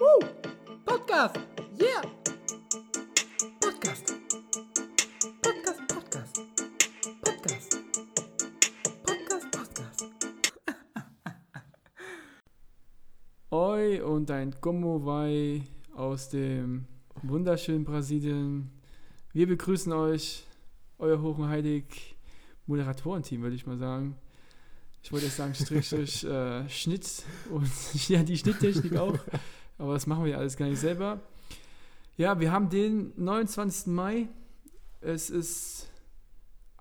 Woo! Podcast! Yeah! Podcast! Podcast, Podcast! Podcast! Podcast, Podcast! Oi und ein Como vai aus dem wunderschönen Brasilien. Wir begrüßen euch, euer Hoch und Heilig Moderatorenteam, würde ich mal sagen. Ich wollte jetzt sagen, Strich durch äh, Schnitt und ja, die Schnitttechnik auch. Aber das machen wir alles gar nicht selber. Ja, wir haben den 29. Mai. Es ist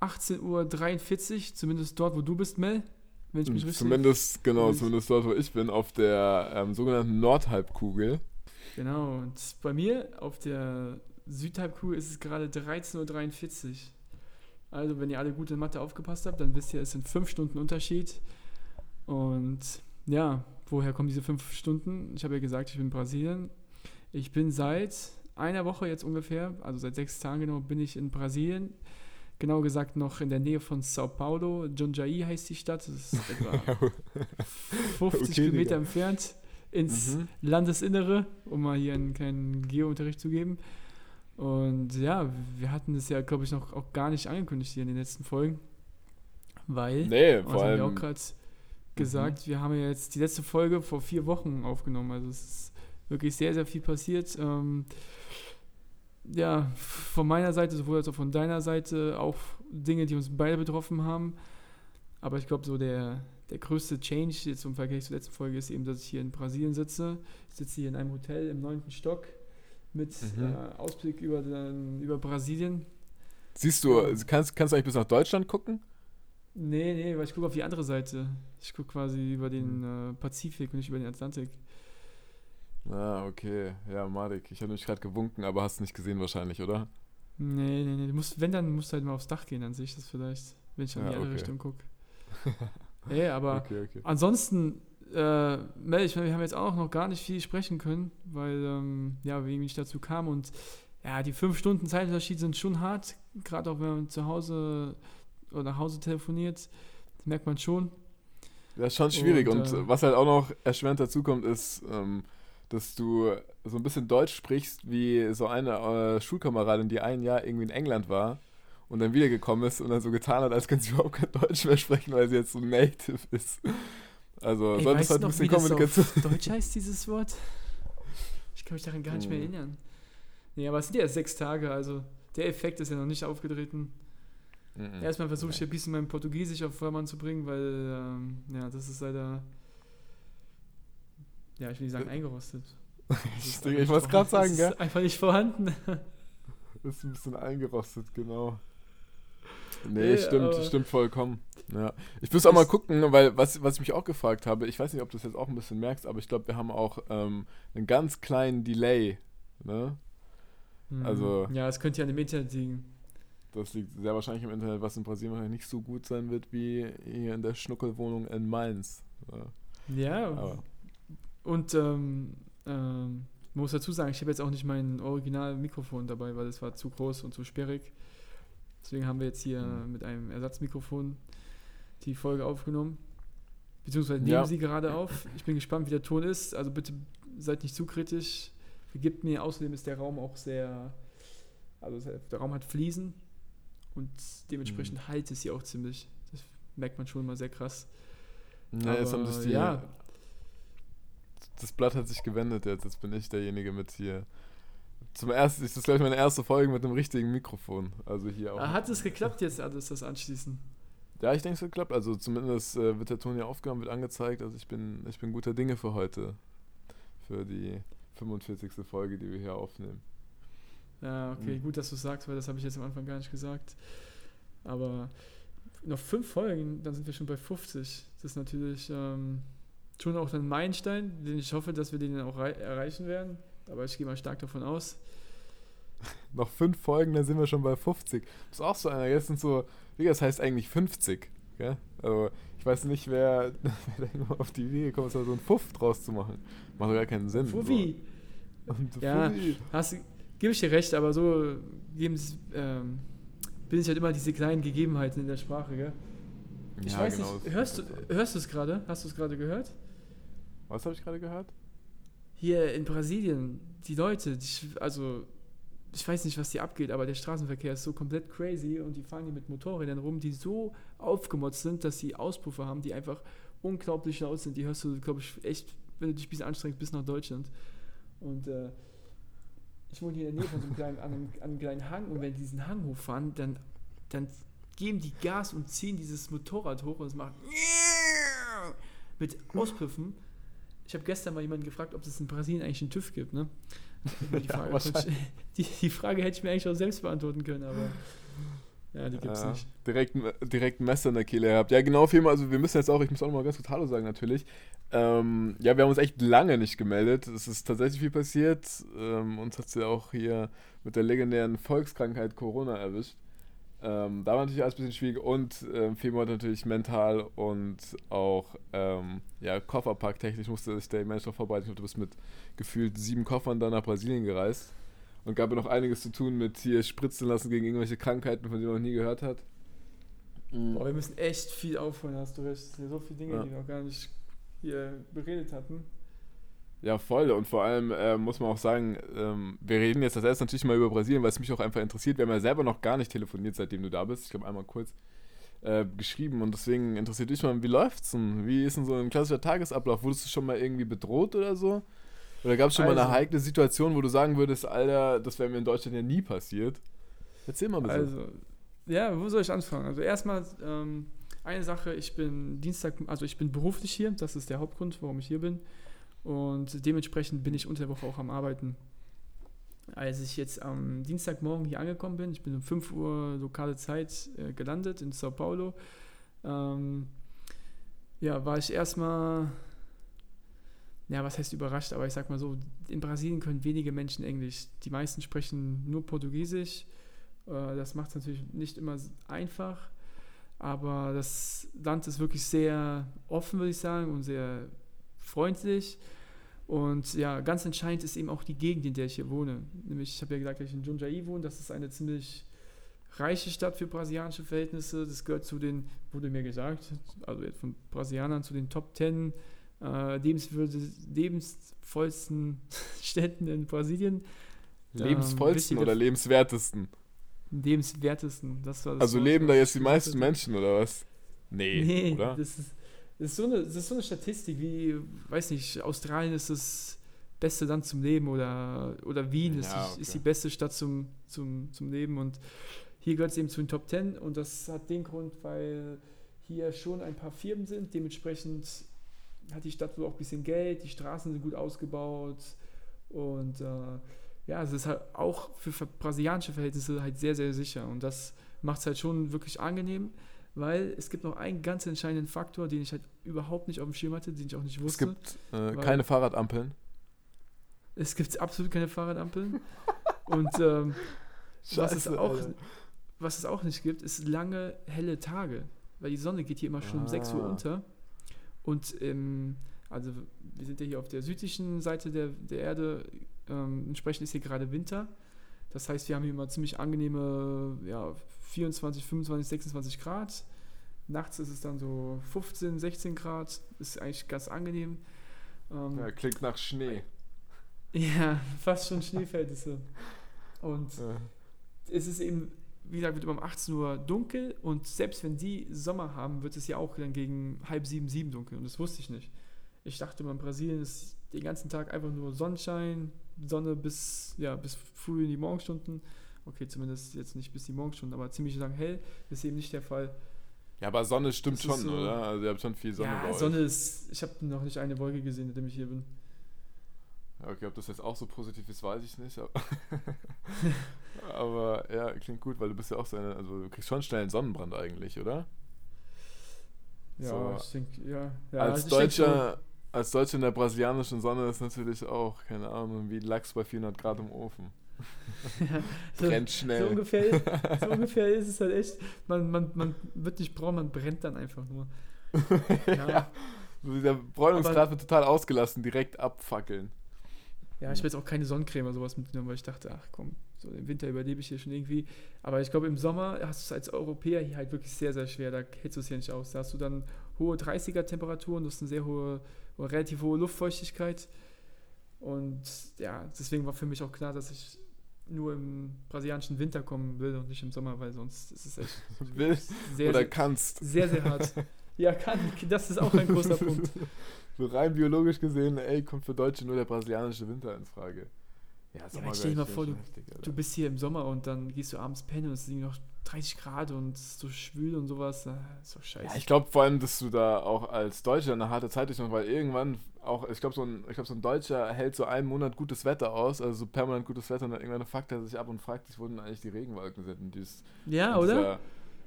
18.43 Uhr, zumindest dort, wo du bist, Mel. Wenn ich mich richtig Zumindest, genau, zumindest dort, wo ich bin, auf der ähm, sogenannten Nordhalbkugel. Genau, und bei mir auf der Südhalbkugel ist es gerade 13.43 Uhr. Also, wenn ihr alle gut in Mathe aufgepasst habt, dann wisst ihr, es sind fünf Stunden Unterschied. Und ja, woher kommen diese fünf Stunden? Ich habe ja gesagt, ich bin in Brasilien. Ich bin seit einer Woche jetzt ungefähr, also seit sechs Tagen genau, bin ich in Brasilien. Genau gesagt noch in der Nähe von Sao Paulo. Jundiaí heißt die Stadt. Das ist etwa 50 Okay, Kilometer Digga. entfernt ins Mhm. Landesinnere, um mal hier einen kleinen Geo-Unterricht zu geben. Und ja, wir hatten das ja, glaube ich, noch auch gar nicht angekündigt hier in den letzten Folgen. Weil, Nee, vor haben wir allem. auch gerade gesagt, wir haben ja jetzt die letzte Folge vor vier Wochen aufgenommen. Also es ist wirklich sehr, sehr viel passiert. Ähm, ja, von meiner Seite, sowohl als auch von deiner Seite, auch Dinge, die uns beide betroffen haben. Aber ich glaube, so der, der größte Change jetzt im Vergleich zur letzten Folge ist eben, dass ich hier in Brasilien sitze. Ich sitze hier in einem Hotel im neunten Stock mit Mhm. äh, Ausblick über, den, über Brasilien. Siehst du, kannst, kannst du eigentlich bis nach Deutschland gucken? Nee, nee, weil ich gucke auf die andere Seite. Ich gucke quasi über den Mhm. äh, Pazifik und nicht über den Atlantik. Ah, okay. Ja, Marek, ich habe nämlich gerade gewunken, aber hast nicht gesehen wahrscheinlich, oder? Nee, nee, nee. Du musst, wenn, dann musst du halt mal aufs Dach gehen, dann sehe ich das vielleicht, wenn ich in Ja, die andere okay. Richtung gucke. Nee, aber okay, okay. ansonsten, äh, Mel, ich meine, wir haben jetzt auch noch gar nicht viel sprechen können, weil, ähm, ja, irgendwie nicht dazu kamen und ja, die fünf Stunden Zeitunterschied sind schon hart, gerade auch wenn man zu Hause oder nach Hause telefoniert, das merkt man schon. Das ist schon schwierig. Und, Und, äh, was halt auch noch erschwerend dazu kommt, ist, ähm, dass du so ein bisschen Deutsch sprichst wie so eine äh, Schulkameradin, die ein Jahr irgendwie in England war und dann wiedergekommen ist und dann so getan hat, als könnte sie überhaupt kein Deutsch mehr sprechen, weil sie jetzt so native ist. Also Ey, solltest weißt halt ein bisschen Kommunikation. Deutsch heißt, dieses Wort? Ich kann mich daran gar nicht mehr Hm. erinnern. Nee, aber es sind ja erst sechs Tage, also der Effekt ist ja noch nicht aufgetreten. Mhm. Erstmal versuche ich hier ein bisschen mein Portugiesisch auf Vordermann zu bringen, weil, ähm, ja, das ist leider, ja, ich will nicht sagen eingerostet. Das ist Ich, ich wollte gerade sagen, gell? ist einfach nicht vorhanden. Ist ein bisschen eingerostet, genau. Nee, Nee, stimmt, stimmt vollkommen. Ja. Ich muss auch mal gucken, weil was, was ich mich auch gefragt habe, ich weiß nicht, ob du das jetzt auch ein bisschen merkst, aber ich glaube, wir haben auch ähm, einen ganz kleinen Delay. Ne? Also- Ja, es könnte ja an dem Internet liegen. Das liegt sehr wahrscheinlich im Internet, was in Brasilien wahrscheinlich nicht so gut sein wird wie hier in der Schnuckelwohnung in Mainz. Ja, aber, und ähm, ähm, man muss dazu sagen, ich habe jetzt auch nicht mein Original-Mikrofon dabei, weil es war zu groß und zu sperrig. Deswegen haben wir jetzt hier Mhm. mit einem Ersatzmikrofon die Folge aufgenommen. Beziehungsweise nehmen Ja. sie gerade auf. Ich bin gespannt, wie der Ton ist. Also bitte seid nicht zu kritisch. Vergibt mir, außerdem ist der Raum auch sehr. Also der Raum hat Fliesen und dementsprechend Mhm. halt es hier auch ziemlich. Das merkt man schon mal sehr krass. ne, jetzt haben Aber, sich die, ja. das Blatt hat sich gewendet jetzt. Jetzt bin ich derjenige mit hier. Zum ersten, das ist glaube ich meine erste Folge mit einem richtigen Mikrofon. Also hier auch. Ah, Hat es geklappt jetzt alles, das Anschließen? Ja, ich denke, es hat geklappt. Also zumindest äh, wird der Ton hier aufgenommen, wird angezeigt. Also ich bin, ich bin guter Dinge für heute. Für die 45. Folge, die wir hier aufnehmen. Ja, okay, Mhm. gut, dass du es sagst, weil das habe ich jetzt am Anfang gar nicht gesagt. Aber noch fünf Folgen, dann sind wir schon bei 50. Das ist natürlich ähm, schon auch ein Meilenstein, den ich hoffe, dass wir den auch rei- erreichen werden. Aber ich gehe mal stark davon aus. Noch fünf Folgen, dann sind wir schon bei 50. Das ist auch so einer. Jetzt sind so, wie das heißt eigentlich 50. Gell? Also ich weiß nicht, wer, wer da irgendwann auf die Idee gekommen ist, da so einen Fuff draus zu machen. Macht doch gar keinen Sinn. Fuffi! So. Und Ja. Fuffi. Hast, gebe ich dir recht, aber so es, ähm, bin ich halt immer diese kleinen Gegebenheiten in der Sprache, gell? Ich Ja, weiß genau, nicht, hörst du, halt hörst du es gerade? Hast du es gerade gehört? Was habe ich gerade gehört? hier in Brasilien, die Leute, die, also ich weiß nicht, was hier abgeht, aber der Straßenverkehr ist so komplett crazy und die fahren hier mit Motorrädern rum, die so aufgemotzt sind, dass sie Auspuffe haben, die einfach unglaublich laut sind. Die hörst du, glaube ich, echt, wenn du dich ein bisschen anstrengst, bis nach Deutschland. Und äh, ich wohne hier in der Nähe von so einem kleinen, an einem, an einem kleinen Hang und wenn die diesen Hang hochfahren, dann, dann geben die Gas und ziehen dieses Motorrad hoch und es macht mit Auspuffen. Ich habe gestern mal jemanden gefragt, ob es in Brasilien eigentlich einen TÜV gibt, ne? Die Ja, Frage, ich, die, die Frage hätte ich mir eigentlich auch selbst beantworten können, aber ja, die gibt es Ja, nicht. Direkt, ein- direkt ein Messer in der Kehle gehabt. Ja, genau, Firma, also wir müssen jetzt auch, ich muss auch noch mal ganz kurz Hallo sagen natürlich. Ähm, ja, wir haben uns echt lange nicht gemeldet. Es ist tatsächlich viel passiert. Ähm, uns hat es ja auch hier mit der legendären Volkskrankheit Corona erwischt. Ähm, da war natürlich alles ein bisschen schwierig und ähm, Femo hat natürlich mental und auch ähm, ja, Kofferpacktechnisch musste sich der Mensch noch vorbereiten. Ich glaube, du bist mit gefühlt sieben Koffern dann nach Brasilien gereist. Und gab ja noch einiges zu tun mit hier spritzen lassen gegen irgendwelche Krankheiten, von denen man noch nie gehört hat. Boah, wir müssen echt viel aufholen, hast du recht. Es sind ja so viele Dinge, Ja. die wir noch gar nicht hier beredet hatten. Ja, voll. Und vor allem äh, muss man auch sagen, ähm, wir reden jetzt das erste natürlich mal über Brasilien, weil es mich auch einfach interessiert. Wir haben ja selber noch gar nicht telefoniert, seitdem du da bist. Ich glaube, einmal kurz äh, geschrieben. Und deswegen interessiert dich mal, wie läuft's denn? Wie ist denn so ein klassischer Tagesablauf? Wurdest du schon mal irgendwie bedroht oder so? Oder gab es schon mal eine Also- heikle Situation, wo du sagen würdest, Alter, das wäre mir in Deutschland ja nie passiert? Erzähl mal bitte. Also, ja, wo soll ich anfangen? Also erstmal ähm, eine Sache, ich bin Dienstag, also ich bin beruflich hier, das ist der Hauptgrund, warum ich hier bin. Und dementsprechend bin ich unter der Woche auch am Arbeiten. Als ich jetzt am Dienstagmorgen hier angekommen bin, ich bin um 5 Uhr lokale Zeit äh, gelandet in Sao Paulo, ähm, ja, war ich erstmal, ja, was heißt überrascht, aber ich sag mal so, in Brasilien können wenige Menschen Englisch. Die meisten sprechen nur Portugiesisch. Äh, Das macht es natürlich nicht immer einfach, aber das Land ist wirklich sehr offen, würde ich sagen, und sehr freundlich. Und ja, ganz entscheidend ist eben auch die Gegend, in der ich hier wohne. Nämlich, ich habe ja gesagt, dass ich in Jundiaí wohne. Das ist eine ziemlich reiche Stadt für brasilianische Verhältnisse. Das gehört zu den, wurde mir gesagt, also von Brasilianern zu den Top 10 äh, lebensvollsten Städten in Brasilien. Lebensvollsten ähm, oder lebenswertesten? Lebenswertesten. Das war das Also leben da jetzt die meisten. Menschen oder was? Nee, Nee, oder? Das, ist, das, ist so eine, das ist so eine Statistik wie, weiß nicht, Australien ist das beste Land zum Leben oder, oder Wien ist, Ja, die, ist okay. die beste Stadt zum, zum, zum Leben und hier gehört es eben zu den Top Ten und das hat den Grund, weil hier schon ein paar Firmen sind, dementsprechend hat die Stadt wohl auch ein bisschen Geld, die Straßen sind gut ausgebaut und äh, ja, es ist halt auch für brasilianische Verhältnisse halt sehr, sehr sicher und das macht es halt schon wirklich angenehm, weil es gibt noch einen ganz entscheidenden Faktor, den ich halt überhaupt nicht auf dem Schirm hatte, den ich auch nicht Es wusste. gibt äh, keine Fahrradampeln. Es gibt absolut keine Fahrradampeln. Und ähm, was, es Scheiße, auch, Alter. was es auch nicht gibt, ist lange, helle Tage. Weil die Sonne geht hier immer schon um 6 Uhr Ah. unter. Und ähm, also wir sind ja hier auf der südlichen Seite der, der Erde. Ähm, entsprechend ist hier gerade Winter. Das heißt, wir haben hier immer ziemlich angenehme ja, 24, 25, 26 Grad. Nachts ist es dann so 15, 16 Grad. Ist eigentlich ganz angenehm. Ähm, Ja, klingt nach Schnee. ja, fast schon Schneeverhältnisse. Und Ja. es ist eben, wie gesagt, wird immer um 18 Uhr dunkel und selbst wenn die Sommer haben, wird es ja auch dann gegen halb sieben, sieben dunkel und das wusste ich nicht. Ich dachte immer, in Brasilien ist den ganzen Tag einfach nur Sonnenschein, Sonne bis, ja, bis früh in die Morgenstunden. Okay, zumindest jetzt nicht bis die Morgenstunden, aber ziemlich lang hell. Ist eben nicht der Fall. Ja, aber Sonne stimmt Das schon, so- oder? Also ihr habt schon viel Sonne bei ja, euch. Sonne ist, ich habe noch nicht eine Wolke gesehen, seitdem ich hier bin. Ja, Okay, ob das jetzt auch so positiv ist, weiß ich nicht. Aber, aber ja, klingt gut, weil du bist ja auch so eine, also du kriegst schon schnell einen Sonnenbrand eigentlich, oder? Ja, So. ich denke, ja. ja als ich denk schon. Deutscher, als Deutscher in der brasilianischen Sonne ist natürlich auch, keine Ahnung, wie Lachs bei 400 Grad im Ofen. So- Brennt So schnell. ungefähr, so ungefähr ist es halt echt. Man, man, man wird nicht braun, man brennt dann einfach nur. Ja, ja. So dieser Bräunungsgrad wird total ausgelassen, direkt abfackeln. Ich habe jetzt auch keine Sonnencreme oder sowas mitgenommen, weil ich dachte, ach komm, so im Winter überlebe ich hier schon irgendwie. Aber ich glaube, im Sommer hast du es als Europäer hier halt wirklich sehr, sehr schwer. Da hältst du es hier nicht aus. Da hast du dann hohe 30er-Temperaturen, du hast eine sehr hohe, oder relativ hohe Luftfeuchtigkeit. Und ja, deswegen war für mich auch klar, dass ich nur im brasilianischen Winter kommen will und nicht im Sommer, weil sonst ist es echt Willst sehr, oder sehr, kannst. sehr, sehr hart. Ja, kann. Das ist auch ein großer Punkt. So rein biologisch gesehen, ey, kommt für Deutsche nur der brasilianische Winter in Frage. Ja, Ja, aber stell dir mal vor, Du bist hier im Sommer und dann gehst du abends pennen und es sind noch 30 Grad und es ist so schwül und sowas. Ist doch scheiße. Ja, ich glaube vor allem, dass du da auch als Deutscher eine harte Zeit durch weil irgendwann auch, ich glaube, so ein, ich glaub, so ein Deutscher hält so einen Monat gutes Wetter aus, also so permanent gutes Wetter und dann irgendwann fuckt er sich ab und fragt sich, wo denn eigentlich die Regenwolken sind. Und dieses, ja, oder?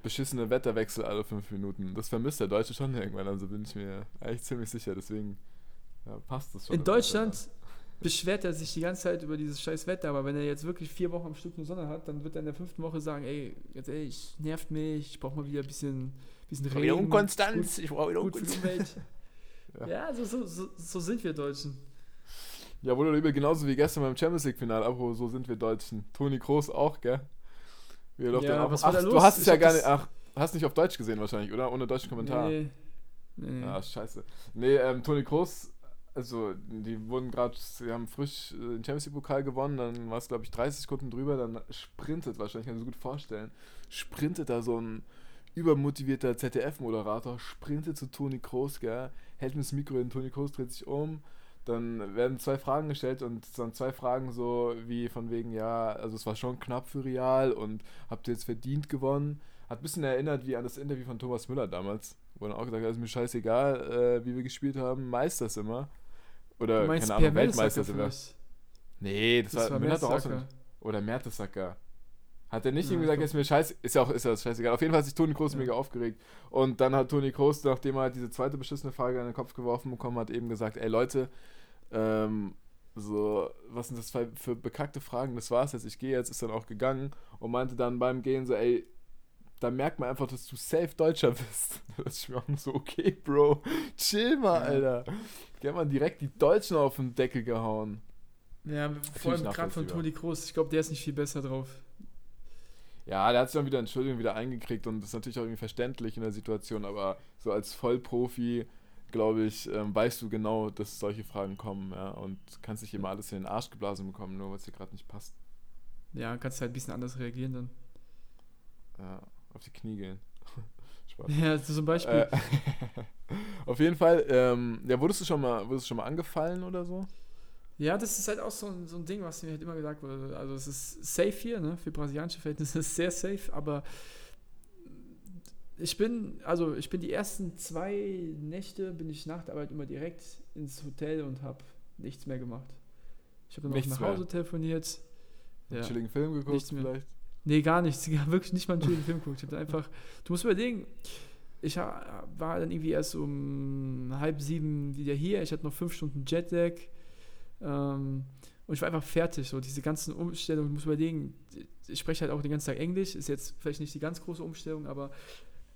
Beschissene Wetterwechsel alle fünf Minuten. Das vermisst der Deutsche schon irgendwann, also bin ich mir eigentlich ziemlich sicher. Deswegen ja, passt das schon. In. Deutschland beschwert er sich die ganze Zeit über dieses scheiß Wetter, aber wenn er jetzt wirklich vier Wochen am Stück nur Sonne hat, dann wird er in der fünften Woche sagen, ey, jetzt ehrlich, nervt mich, ich brauche mal wieder ein bisschen, bisschen Ich brauche wieder Regen. Unkonstanz, ich brauche wieder Gut, gut Unkonstanz. Ja. ja, so, so, so, so sind wir Deutschen. Ja, wurde übel genauso wie gestern beim Champions League-Finale. Apropos, so sind wir Deutschen. Toni Kroos auch, gell? Wie doch Ja, was war ach, da Du los? hast es ja gar nicht. Ach, hast nicht auf Deutsch gesehen wahrscheinlich, oder? Ohne deutschen Kommentar. Nee. Nee. Ja, scheiße. Nee, ähm, Toni Kroos, also die wurden gerade, sie haben frisch äh, den Champions League-Pokal gewonnen, dann war es, glaube ich, 30 Sekunden drüber, dann sprintet, wahrscheinlich kann ich mir so gut vorstellen, sprintet da so ein übermotivierter ZDF-Moderator, sprintet zu Toni Kroos, gell, hält mir das Mikro in, Toni Kroos dreht sich um, dann werden zwei Fragen gestellt und es sind zwei Fragen so wie von wegen, ja, also es war schon knapp für Real und habt ihr jetzt verdient gewonnen. Hat ein bisschen erinnert wie an das Interview von Thomas Müller damals, wo er auch gesagt hat, ist mir scheißegal, äh, wie wir gespielt haben, Meisters immer. Oder, Du meinst keine Ahnung, Weltmeister sogar. vielleicht? Nee, das, Das war, war Müller doch auch so. Oder Mertesacker. Hat er nicht Ja, ihm gesagt, ist mir scheiße, ist ja auch ist ja scheißegal. Auf jeden Fall hat sich Toni Kroos Ja. mega aufgeregt. Und dann hat Toni Kroos, nachdem er halt diese zweite beschissene Frage in den Kopf geworfen bekommen hat, eben gesagt, ey Leute, ähm, so, was sind das für, bekackte Fragen? Das war's jetzt, ich gehe jetzt, ist dann auch gegangen und meinte dann beim Gehen so, ey, da merkt man einfach, dass du safe Deutscher bist. Das ist mir auch so, okay, Bro, chill mal. Alter. Die haben man direkt die Deutschen auf den Deckel gehauen. Ja, vor allem gerade von. Toni Kroos. Ich glaube, der ist nicht viel besser drauf. Ja, der hat sich dann wieder Entschuldigung wieder eingekriegt und das ist natürlich auch irgendwie verständlich in der Situation, aber so als Vollprofi, glaube ich, ähm, weißt du genau, dass solche Fragen kommen, ja, und kannst nicht immer alles in den Arsch geblasen bekommen, nur weil es dir gerade nicht passt. Ja, kannst halt ein bisschen anders reagieren dann. Ja, auf die Knie gehen. Spaß. Ja, zum Beispiel. Äh, auf jeden Fall, ähm, ja, wurdest du schon mal, wurdest du schon mal angefallen oder so? Ja, das ist halt auch so ein, so ein Ding, was mir halt immer gesagt wurde. Also es ist safe hier, ne? Für brasilianische Verhältnisse ist es sehr safe, aber ich bin, also ich bin die ersten zwei Nächte bin ich nach der Arbeit immer direkt ins Hotel und habe nichts mehr gemacht. Ich habe nach mehr? Hause telefoniert. Einen Ja. chilligen Film geguckt Nichts mehr. vielleicht? Nee, gar nichts. Ja, wirklich nicht mal einen schönen Film geguckt. Ich habe einfach, du musst überlegen, ich war dann irgendwie erst um halb sieben wieder hier. Ich hatte noch fünf Stunden Jetlag. Ähm, und ich war einfach fertig. So diese ganzen Umstellungen, du musst überlegen, ich spreche halt auch den ganzen Tag Englisch. Ist jetzt vielleicht nicht die ganz große Umstellung, aber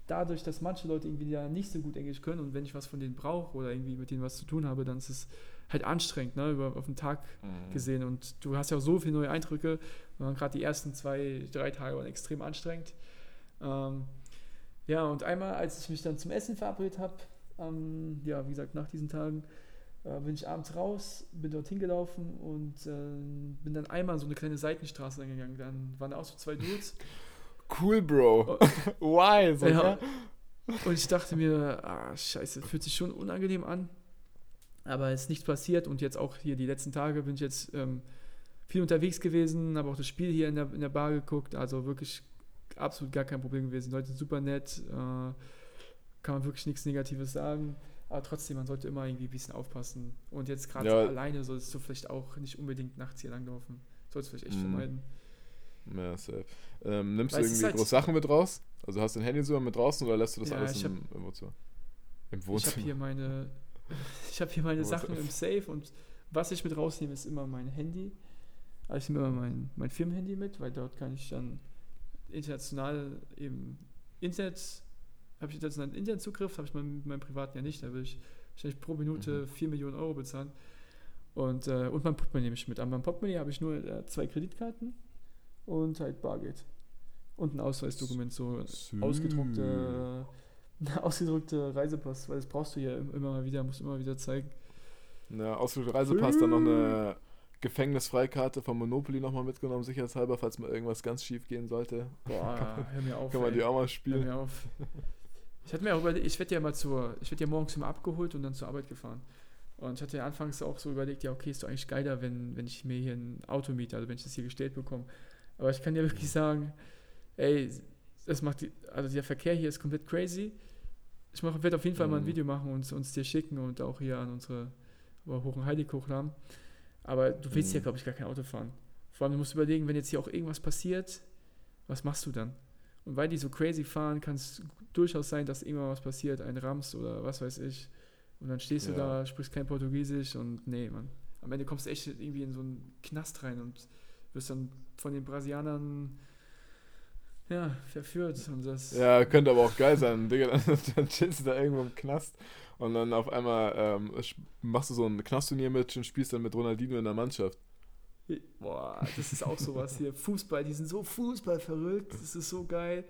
dadurch, dass manche Leute irgendwie ja nicht so gut Englisch können und wenn ich was von denen brauche oder irgendwie mit denen was zu tun habe, dann ist es halt anstrengend, ne, über, auf den Tag Mhm. gesehen. Und du hast ja auch so viele neue Eindrücke. Gerade die ersten zwei, drei Tage waren extrem anstrengend. Ähm, ja, und einmal, als ich mich dann zum Essen verabredet habe, ähm, ja, wie gesagt, nach diesen Tagen, äh, bin ich abends raus, bin dorthin gelaufen und äh, bin dann einmal so eine kleine Seitenstraße angegangen. Dann waren da auch so zwei Dudes. Cool, Bro. Why? So, Ja. Und ich dachte mir, ah, scheiße, fühlt sich schon unangenehm an. Aber es ist nichts passiert und jetzt auch hier die letzten Tage bin ich jetzt ähm, viel unterwegs gewesen, habe auch das Spiel hier in der, in der Bar geguckt, also wirklich absolut gar kein Problem gewesen. Leute sind super nett, äh, kann man wirklich nichts Negatives sagen. Aber trotzdem, man sollte immer irgendwie ein bisschen aufpassen. Und jetzt gerade Ja. so alleine solltest du vielleicht auch nicht unbedingt nachts hier langlaufen. Solltest du vielleicht echt Mhm. vermeiden. Ja, safe. Ähm, nimmst Weil du irgendwie halt- große Sachen mit raus? Also hast du dein Handy sogar mit draußen oder lässt du das Ja, alles ich im, im Wohnzimmer? Im Ich habe Wohnzimmer. hier meine, ich habe hier meine Sachen im Safe und was ich mit rausnehme, ist immer mein Handy. Also ich nehme immer mein, mein Firmenhandy mit, weil dort kann ich dann international eben Internet, habe ich internationalen Internetzugriff, habe ich mein, meinem privaten ja nicht. Da will ich wahrscheinlich pro Minute Mhm. 4 Millionen Euro bezahlen. Und, äh, und mein Portemonnaie nehme ich mit. An meinem Portemonnaie habe ich nur äh, zwei Kreditkarten und halt Bargeld. Und ein Ausweisdokument, so Sü. ausgedruckte, ausgedruckte Reisepass, weil das brauchst du ja im- immer mal wieder, musst du immer wieder zeigen. Ja, Ausflug Reisepass, dann noch eine Gefängnisfreikarte von Monopoly nochmal mitgenommen, sicherheitshalber, falls mal irgendwas ganz schief gehen sollte. Boah, hör mir auf. Kann man ey. die auch mal Hör spielen. mir auf. Ich hatte mir auch überlegt, ich werde ja mal zur, ich werde ja morgens immer abgeholt und dann zur Arbeit gefahren. Und ich hatte ja anfangs auch so überlegt, ja, okay, ist doch eigentlich geiler, wenn, wenn ich mir hier ein Auto miete, also wenn ich das hier gestellt bekomme. Aber ich kann dir wirklich sagen, ey, das macht die, also der Verkehr hier ist komplett crazy. Ich werde auf jeden Fall mal ein Mhm. Video machen und uns dir schicken und auch hier an unsere über Hochen-Heilig hochladen. Aber du willst ja, Mhm. glaube ich, gar kein Auto fahren. Vor allem, du musst überlegen, wenn jetzt hier auch irgendwas passiert, was machst du dann? Und weil die so crazy fahren, kann es durchaus sein, dass irgendwann was passiert, ein Rams oder was weiß ich. Und dann stehst du Ja. da, sprichst kein Portugiesisch und nee, Mann. Am Ende kommst du echt irgendwie in so einen Knast rein und wirst dann von den Brasilianern ja, verführt. Und das Ja, könnte aber auch geil sein. Digga, dann, dann chillst du da irgendwo im Knast und dann auf einmal ähm, machst du so ein Knastturnier mit und spielst dann mit Ronaldinho in der Mannschaft. Boah, das ist auch sowas hier. Fußball, die sind so Fußball verrückt. Das ist so geil.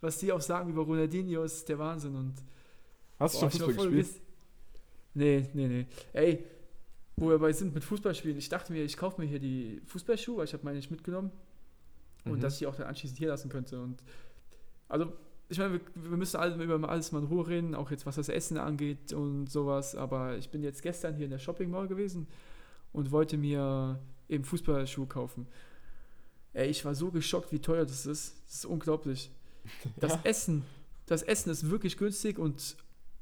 Was die auch sagen über Ronaldinho, ist der Wahnsinn. Und Hast du Boah, schon stell Fußball du gespielt? Nee, nee, nee. Ey, wo wir bei sind mit Fußballspielen, ich dachte mir, ich kaufe mir hier die Fußballschuhe, weil ich habe meine nicht mitgenommen. Und Mhm. dass ich die auch dann anschließend hier lassen könnte. Und also, ich meine, wir, wir müssen alle, über alles mal in Ruhe reden, auch jetzt was das Essen angeht und sowas. Aber ich bin jetzt gestern hier in der Shopping Mall gewesen und wollte mir eben Fußballschuhe kaufen. Ey, ich war so geschockt, wie teuer das ist. Das ist unglaublich. Das Ja. Essen, das Essen ist wirklich günstig und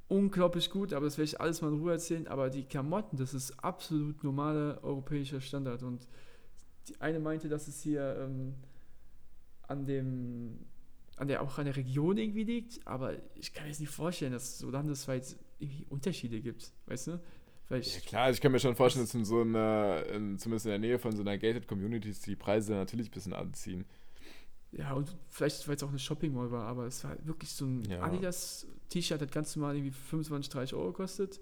unglaublich gut, aber das werde ich alles mal in Ruhe erzählen. Aber die Klamotten, das ist absolut normaler europäischer Standard. Und die eine meinte, dass es hier ähm, an dem, an der auch an der Region irgendwie liegt, aber ich kann mir jetzt nicht vorstellen, dass es so landesweit irgendwie Unterschiede gibt, weißt du? Weil ich, Ja klar, also ich kann mir schon vorstellen, dass in so einer, in, zumindest in der Nähe von so einer Gated Community die Preise natürlich ein bisschen anziehen. Ja, und vielleicht, weil es auch eine Shopping Mall war, aber es war wirklich so ein Ja. Adidas-T-Shirt, hat ganz normal irgendwie 25, 30 Euro gekostet.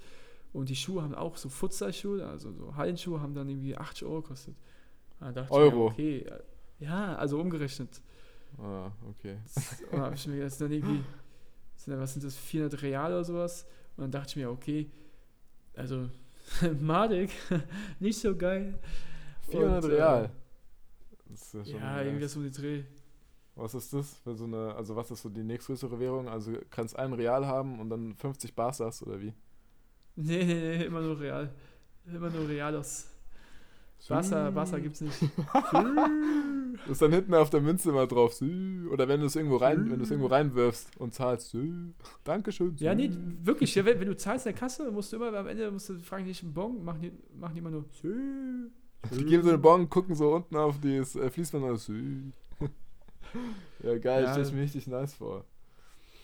Und die Schuhe haben auch so Futsal-Schuhe, also so Hallenschuhe, haben dann irgendwie 80 Euro gekostet. Euro? Ich mir, okay, äh, ja, also umgerechnet. Ah, okay. Und da habe ich mir gedacht, dann irgendwie, sind was sind das, 400 Real oder sowas? Und dann dachte ich mir, okay, also madig, nicht so geil. 400 Und, Real. Ist ja, Ja, irgendwie das um die Dreh. Was ist das für so eine, also was ist so die nächstgrößere Währung? Also du kannst einen Real haben und dann 50 Barsas oder wie? Nee, nee, nee, immer nur real. Immer nur Realos. Wasser, Wasser gibt's nicht. Das ist dann hinten auf der Münze immer drauf. Oder wenn du es irgendwo rein, wenn du es irgendwo reinwirfst und zahlst. Dankeschön. Ja, nee, wirklich. Ja, wenn, wenn du zahlst in der Kasse, musst du immer, am Ende musst du fragen, nicht einen Bon, machen die, machen die immer nur. Sü. Die geben so einen Bon, gucken so unten auf das äh, Fließband und Sü. Ja, geil, Ja. stell ich mir richtig nice vor.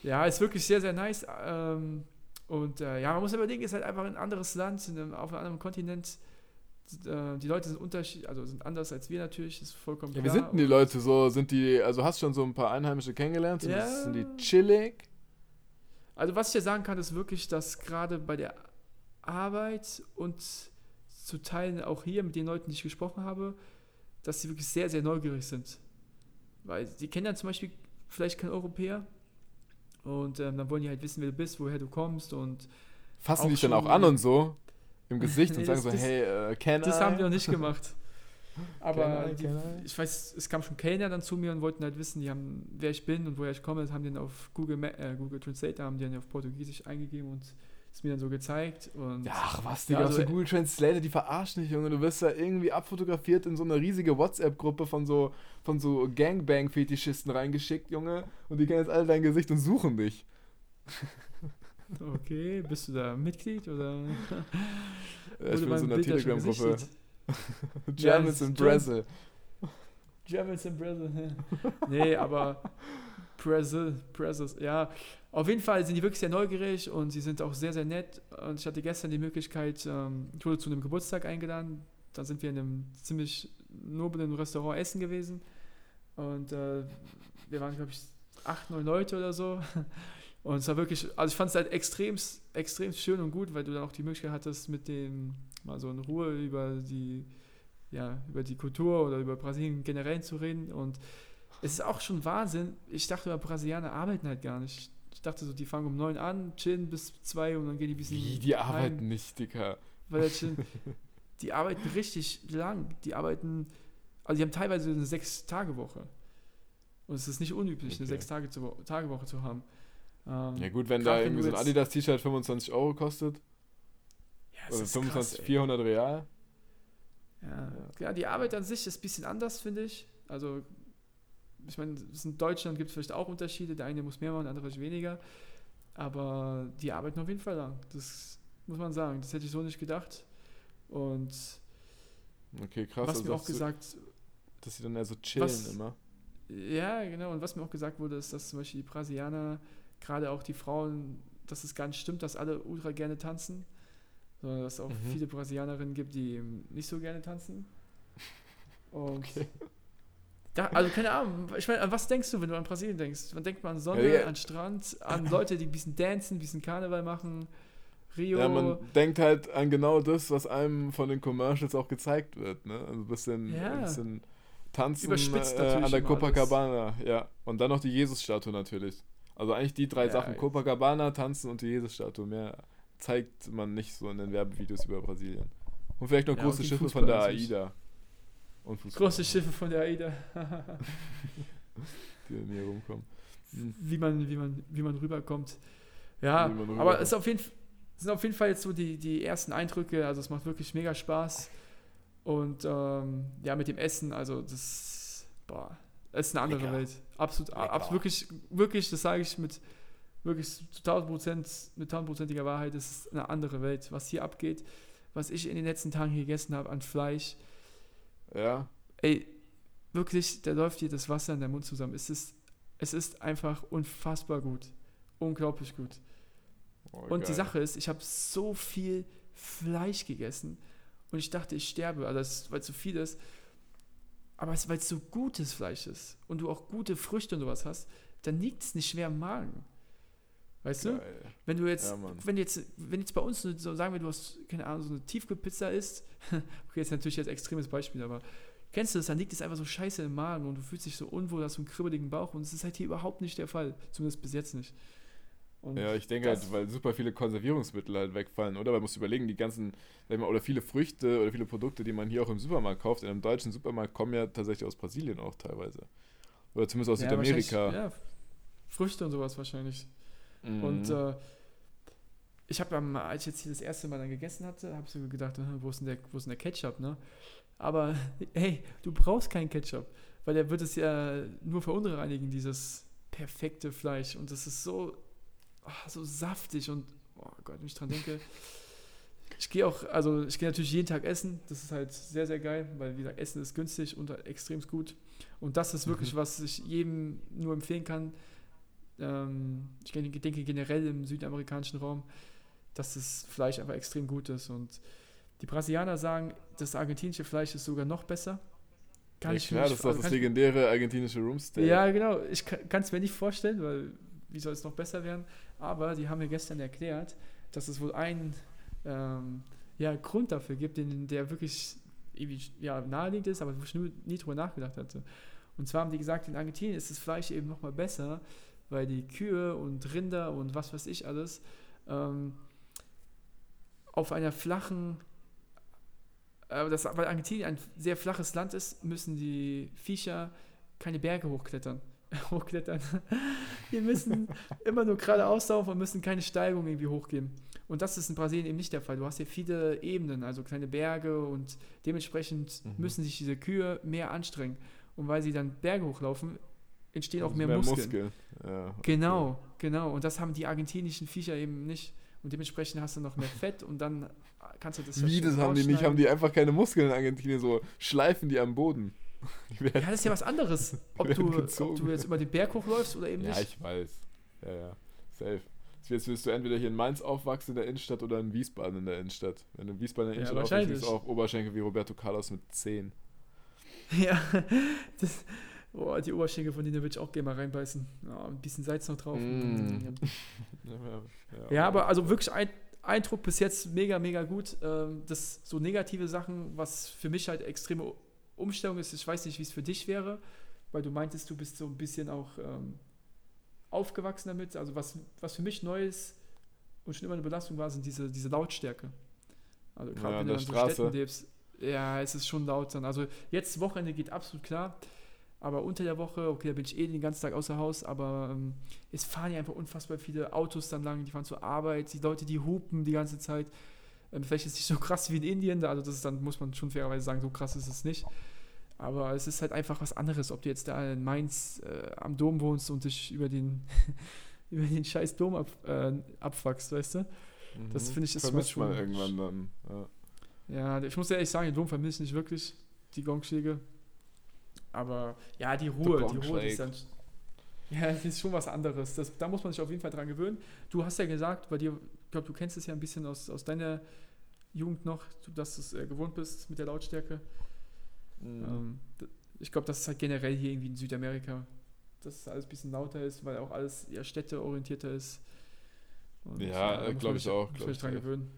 Ja, ist wirklich sehr, sehr nice. Ähm, und äh, ja, man muss überlegen, ist halt einfach ein anderes Land, in einem, auf einem anderen Kontinent. Äh, die Leute sind unterschiedlich, also sind anders als wir natürlich, ist vollkommen Ja, wie klar. sind denn die Leute so? Sind die, also hast schon so ein paar Einheimische kennengelernt? Sind, Ja. das, sind die chillig? Also was ich dir sagen kann, ist wirklich, dass gerade bei der Arbeit und zu Teilen auch hier mit den Leuten, die ich gesprochen habe, dass sie wirklich sehr, sehr neugierig sind. Weil die kennen dann zum Beispiel vielleicht keinen Europäer und ähm, dann wollen die halt wissen, wer du bist, woher du kommst und Fassen dich dann auch an und so? Im Gesicht Nee, und sagen das- so, das- hey, äh, das I? haben die noch nicht gemacht. Aber Can I, can I? ich weiß, es kam schon Kellner dann zu mir und wollten halt wissen, die haben, wer ich bin und woher ich komme. Das haben die dann auf Google, äh, Google Translate, haben die dann auf Portugiesisch eingegeben und es mir dann so gezeigt. Und Ja, ach was, Ja, Digga, also- auf so Google Translator, die verarschen dich, Junge. Du wirst da irgendwie abfotografiert in so eine riesige WhatsApp-Gruppe von so, von so Gangbang-Fetischisten reingeschickt, Junge. Und die kennen jetzt alle dein Gesicht und suchen dich. Okay, bist du da Mitglied oder? Ja, ich bin in so einer Telegram-Gruppe. Germans Ja, in Brazil. Germans in Brazil. nee, aber Brazil, Brazil, ja. Auf jeden Fall sind die wirklich sehr neugierig und sie sind auch sehr, sehr nett. Und ich hatte gestern die Möglichkeit, ähm, ich wurde zu einem Geburtstag eingeladen. Da sind wir in einem ziemlich noblen Restaurant essen gewesen. Und äh, wir waren, glaube ich, acht, neun Leute oder so. Und es war wirklich, also ich fand es halt extrem, extrem schön und gut, weil du dann auch die Möglichkeit hattest, mit dem mal so in Ruhe über die, ja, über die Kultur oder über Brasilien generell zu reden. Und es ist auch schon Wahnsinn. Ich dachte, Brasilianer arbeiten halt gar nicht. Ich dachte so, die fangen um neun an, chillen bis zwei und dann gehen die ein bisschen. Wie, die heim. arbeiten nicht, Digga. Weil das schon, die arbeiten richtig lang. Die arbeiten, also die haben teilweise eine Sechs-Tage-Woche. Und es ist nicht unüblich, eine Okay. Sechs-Tage-Woche zu haben. Ähm, Ja gut, wenn da irgendwie so ein Adidas-T-Shirt 25 Euro kostet, ja, es oder ist 25, krass, ey. 400 real. Ja, ja, die Arbeit an sich ist ein bisschen anders, finde ich. Also, ich meine, in Deutschland gibt es vielleicht auch Unterschiede. Der eine muss mehr machen, der andere weniger. Aber die arbeiten auf jeden Fall lang. Das muss man sagen. Das hätte ich so nicht gedacht. Und Okay, krass. was also mir auch dass du- gesagt, Dass sie dann eher so chillen Was- immer. ja, genau. Und was mir auch gesagt wurde, ist, dass zum Beispiel die Brasilianer, gerade auch die Frauen, dass es gar nicht stimmt, dass alle ultra gerne tanzen. Sondern dass es auch Mhm. viele Brasilianerinnen gibt, die nicht so gerne tanzen. Und Okay. Da, also keine Ahnung, ich meine, an was denkst du, wenn du an Brasilien denkst? Man denkt mal an Sonne, Ja, ja. an Strand, an Leute, die ein bisschen dancen, ein bisschen Karneval machen, Rio. Ja, man denkt halt an genau das, was einem von den Commercials auch gezeigt wird. Ne? Also ein bisschen, Ja. ein bisschen tanzen Überspitzt äh, an der Copacabana. Ja. Und dann noch die Jesus-Statue natürlich. Also eigentlich die drei Ja, Sachen. Copacabana, tanzen und die Jesus-Statue. Mehr zeigt man nicht so in den Werbevideos über Brasilien. Und vielleicht noch Ja, große Schiffe Fußball von der. AIDA. Und Fußball, Große Schiffe von der AIDA. die dann hier rumkommen. Hm. wie, man, wie, man, wie man rüberkommt. Ja, man aber rüberkommt. es ist auf jeden, F- sind auf jeden Fall jetzt so die, die ersten Eindrücke. Also es macht wirklich mega Spaß. Und ähm, ja, mit dem Essen, also das, boah, es ist eine andere Lecker. Welt. Absolut, Lecker. absolut wirklich, wirklich, das sage ich mit wirklich zu 1000 Prozent, mit 1000%iger Wahrheit, es ist eine andere Welt, was hier abgeht, was ich in den letzten Tagen hier gegessen habe an Fleisch. Ja, Ey, wirklich, da läuft dir das Wasser in der Mund zusammen. Es ist, es ist einfach unfassbar gut. Unglaublich gut. oh, Und die. Sache ist, ich habe so viel Fleisch gegessen und ich dachte, ich sterbe, also weil es so viel ist. Aber weil es so gutes Fleisch ist und du auch gute Früchte und sowas hast, dann liegt es nicht schwer im Magen. Weißt du? Geil. Wenn du jetzt, Ja, wenn jetzt, wenn jetzt bei uns so so sagen wir, du hast, keine Ahnung, so eine Tiefkühlpizza isst, okay, jetzt natürlich jetzt extremes Beispiel, aber kennst du das, dann liegt es einfach so scheiße im Magen und du fühlst dich so unwohl, hast so einen kribbeligen Bauch und es ist halt hier überhaupt nicht der Fall. Zumindest bis jetzt nicht. Und Ja, ich denke halt, weil super viele Konservierungsmittel halt wegfallen, oder? Weil man muss überlegen, die ganzen, sag ich mal, oder viele Früchte oder viele Produkte, die man hier auch im Supermarkt kauft, in einem deutschen Supermarkt, kommen ja tatsächlich aus Brasilien auch teilweise. Oder zumindest aus Ja, Südamerika. Ja, Früchte und sowas wahrscheinlich. Mhm. Und äh, ich habe, ähm, als ich jetzt hier das erste Mal dann gegessen hatte, habe ich so gedacht, wo ist denn der, wo ist denn der Ketchup, ne? Aber hey, du brauchst keinen Ketchup, weil der wird es ja nur verunreinigen, dieses perfekte Fleisch. Und das ist so, ah, so saftig und, oh Gott, wenn ich dran denke. Ich gehe auch, also ich gehe natürlich jeden Tag essen. Das ist halt sehr, sehr geil, weil wie gesagt, Essen ist günstig und halt extrem gut. Und das ist wirklich, Mhm. was ich jedem nur empfehlen kann. Ähm, ich denke generell im südamerikanischen Raum, dass das Fleisch einfach extrem gut ist. Und die Brasilianer sagen, das argentinische Fleisch ist sogar noch besser. Kann ja, ich klar, mir das nicht- ist also das legendäre argentinische Roomsteak. ja, genau. Ich kann es mir nicht vorstellen, weil wie soll es noch besser werden? Aber die haben mir gestern erklärt, dass es wohl einen ähm, ja, Grund dafür gibt, den, der wirklich ja, naheliegend ist, aber wo ich nur nie drüber nachgedacht hatte. Und zwar haben die gesagt, in Argentinien ist das Fleisch eben nochmal besser, weil die Kühe und Rinder und was weiß ich alles ähm, auf einer flachen, äh, das, weil Argentinien ein sehr flaches Land ist, müssen die Viecher keine Berge hochklettern. hochklettern. Die müssen immer nur geradeaus laufen und müssen keine Steigung irgendwie hochgehen. Und das ist in Brasilien eben nicht der Fall. Du hast hier viele Ebenen, also kleine Berge und dementsprechend Mhm. müssen sich diese Kühe mehr anstrengen. Und weil sie dann Berge hochlaufen, entstehen auch Also mehr, Muskeln. Ja, okay. Genau, genau. Und das haben die argentinischen Viecher eben nicht. Und dementsprechend hast du noch mehr Fett und dann kannst du das Wie, das haben die nicht? Haben die einfach keine Muskeln in Argentinien, so schleifen die am Boden. Ja, das ist ja was anderes. Ob du, ob du jetzt über den Berg hochläufst oder eben Ja, nicht. ich weiß. Ja, ja. Safe. Jetzt willst du entweder hier in Mainz aufwachsen in der Innenstadt oder in Wiesbaden in der Innenstadt. Wenn du in Wiesbaden in der Ja, Innenstadt aufwachst, wahrscheinlich. ist auch Oberschenkel wie Roberto Carlos mit 10. Ja, das, oh, die Oberschenkel von denen würde ich auch gerne mal reinbeißen. Ja, ein bisschen Salz noch drauf. Mm. Ja, Ja, aber also wirklich ein, Eindruck bis jetzt mega, mega gut. Ähm, das so negative Sachen, was für mich halt extreme Umstellung ist. Ich weiß nicht, wie es für dich wäre, weil du meintest, du bist so ein bisschen auch ähm, aufgewachsen damit. Also was, was für mich neu ist und schon immer eine Belastung war, sind diese, diese Lautstärke. Also Ja, gerade an wenn der du an so Straße. Städten lebst, ja, es ist schon laut dann. Also jetzt Wochenende geht absolut klar, aber unter der Woche, okay, da bin ich eh den ganzen Tag außer Haus, aber ähm, es fahren ja einfach unfassbar viele Autos dann lang, die fahren zur Arbeit, die Leute, die hupen die ganze Zeit. Ähm, vielleicht ist es nicht so krass wie in Indien, da- also das ist dann, muss man schon fairerweise sagen, so krass ist es nicht. Aber es ist halt einfach was anderes, ob du jetzt da in Mainz äh, am Dom wohnst und dich über den, über den scheiß Dom ab, äh, abfuckst, weißt du? Das Mhm. finde ich ist Vermisst schon- man irgendwann dann. Ja. Ja, ich muss ehrlich sagen, den Dom vermisse ich nicht wirklich, die Gongschläge. Aber ja, die Ruhe, die Ruhe ist dann. Ja, das ist schon was anderes. Das, da muss man sich auf jeden Fall dran gewöhnen. Du hast ja gesagt, bei dir, glaube, du kennst es ja ein bisschen aus, aus deiner Jugend noch, dass du es äh, gewohnt bist mit der Lautstärke. Mhm. Ähm, ich glaube, das ist halt generell hier irgendwie in Südamerika, dass es alles ein bisschen lauter ist, weil auch alles eher städteorientierter ist. Und, Ja, äh, muss glaub man ich auch, muss ich sich dran gewöhnen.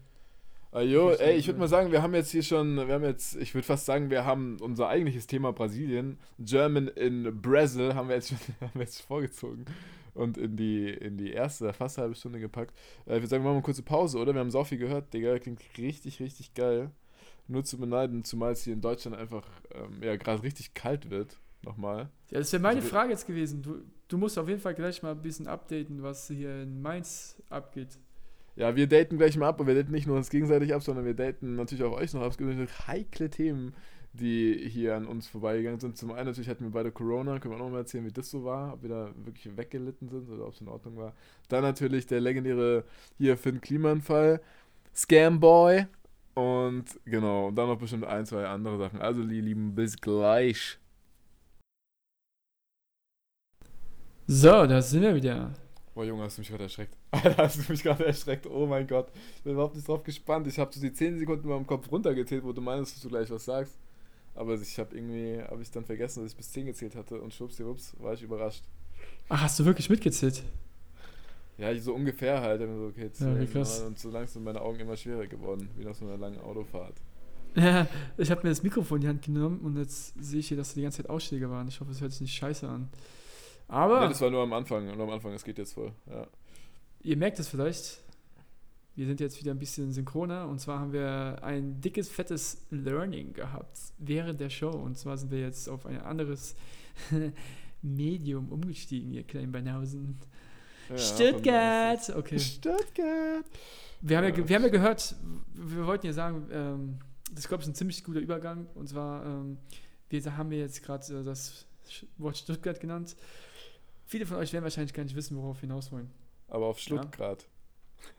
Ah, jo, ey, ich würde mal sagen, wir haben jetzt hier schon, wir haben jetzt, ich würde fast sagen, wir haben unser eigentliches Thema Brasilien, German in Brazil, haben wir jetzt schon, haben wir jetzt vorgezogen und in die, in die erste, fast halbe Stunde gepackt. Äh, ich würde sagen, wir machen mal eine kurze Pause, oder? Wir haben so viel gehört, Digga, klingt richtig, richtig geil. Nur zu beneiden, zumal es hier in Deutschland einfach, ähm, ja, gerade richtig kalt wird, nochmal. Ja, das wäre meine Also Frage jetzt gewesen. Du, du musst auf jeden Fall gleich mal ein bisschen updaten, was hier in Mainz abgeht. Ja, wir daten gleich mal ab, aber wir daten nicht nur uns gegenseitig ab, sondern wir daten natürlich auch euch noch ab. Es gibt heikle Themen, die hier an uns vorbeigegangen sind. Zum einen natürlich hatten wir beide Corona, können wir auch noch mal erzählen, wie das so war, ob wir da wirklich weggelitten sind oder ob es in Ordnung war. Dann natürlich der legendäre hier Finn Kliman-Fall, Scamboy und genau, und dann noch bestimmt ein, zwei andere Sachen. Also, die Lieben, bis gleich. So, da sind wir wieder. Boah, Junge, hast du mich gerade erschreckt. Alter, hast du mich gerade erschreckt. Oh mein Gott. Ich bin überhaupt nicht drauf gespannt. Ich habe so die 10 Sekunden in meinem Kopf runtergezählt, wo du meinst, dass du gleich was sagst. Aber ich habe irgendwie, habe ich dann vergessen, dass ich bis 10 gezählt hatte und schwuppsdiwupps war ich überrascht. Ach, hast du wirklich mitgezählt? Ja, so ungefähr halt. Dann so, okay, Ja, wie 10, krass. Und so langsam sind meine Augen immer schwerer geworden, wie nach so einer langen Autofahrt. Ja, ich habe mir das Mikrofon in die Hand genommen und jetzt sehe ich hier, dass da die ganze Zeit Ausschläge waren. Ich hoffe, es hört sich nicht scheiße an. Aber Ja, das war nur am Anfang. Nur am Anfang, es geht jetzt voll. Ja. ihr merkt es vielleicht, wir sind jetzt wieder ein bisschen synchroner und zwar haben wir ein dickes, fettes Learning gehabt während der Show und zwar sind wir jetzt auf ein anderes Medium umgestiegen, ihr kleinen Banausen. Ja, Stuttgart! Okay. Stuttgart! Wir haben ja, Ja. wir haben ja gehört, wir wollten ja sagen, ähm, das glaube ich ist ein ziemlich guter Übergang. Und zwar, ähm, wir haben wir jetzt gerade äh, das Wort Stuttgart genannt. Viele von euch werden wahrscheinlich gar nicht wissen, worauf wir hinaus wollen. Aber auf Stuttgart.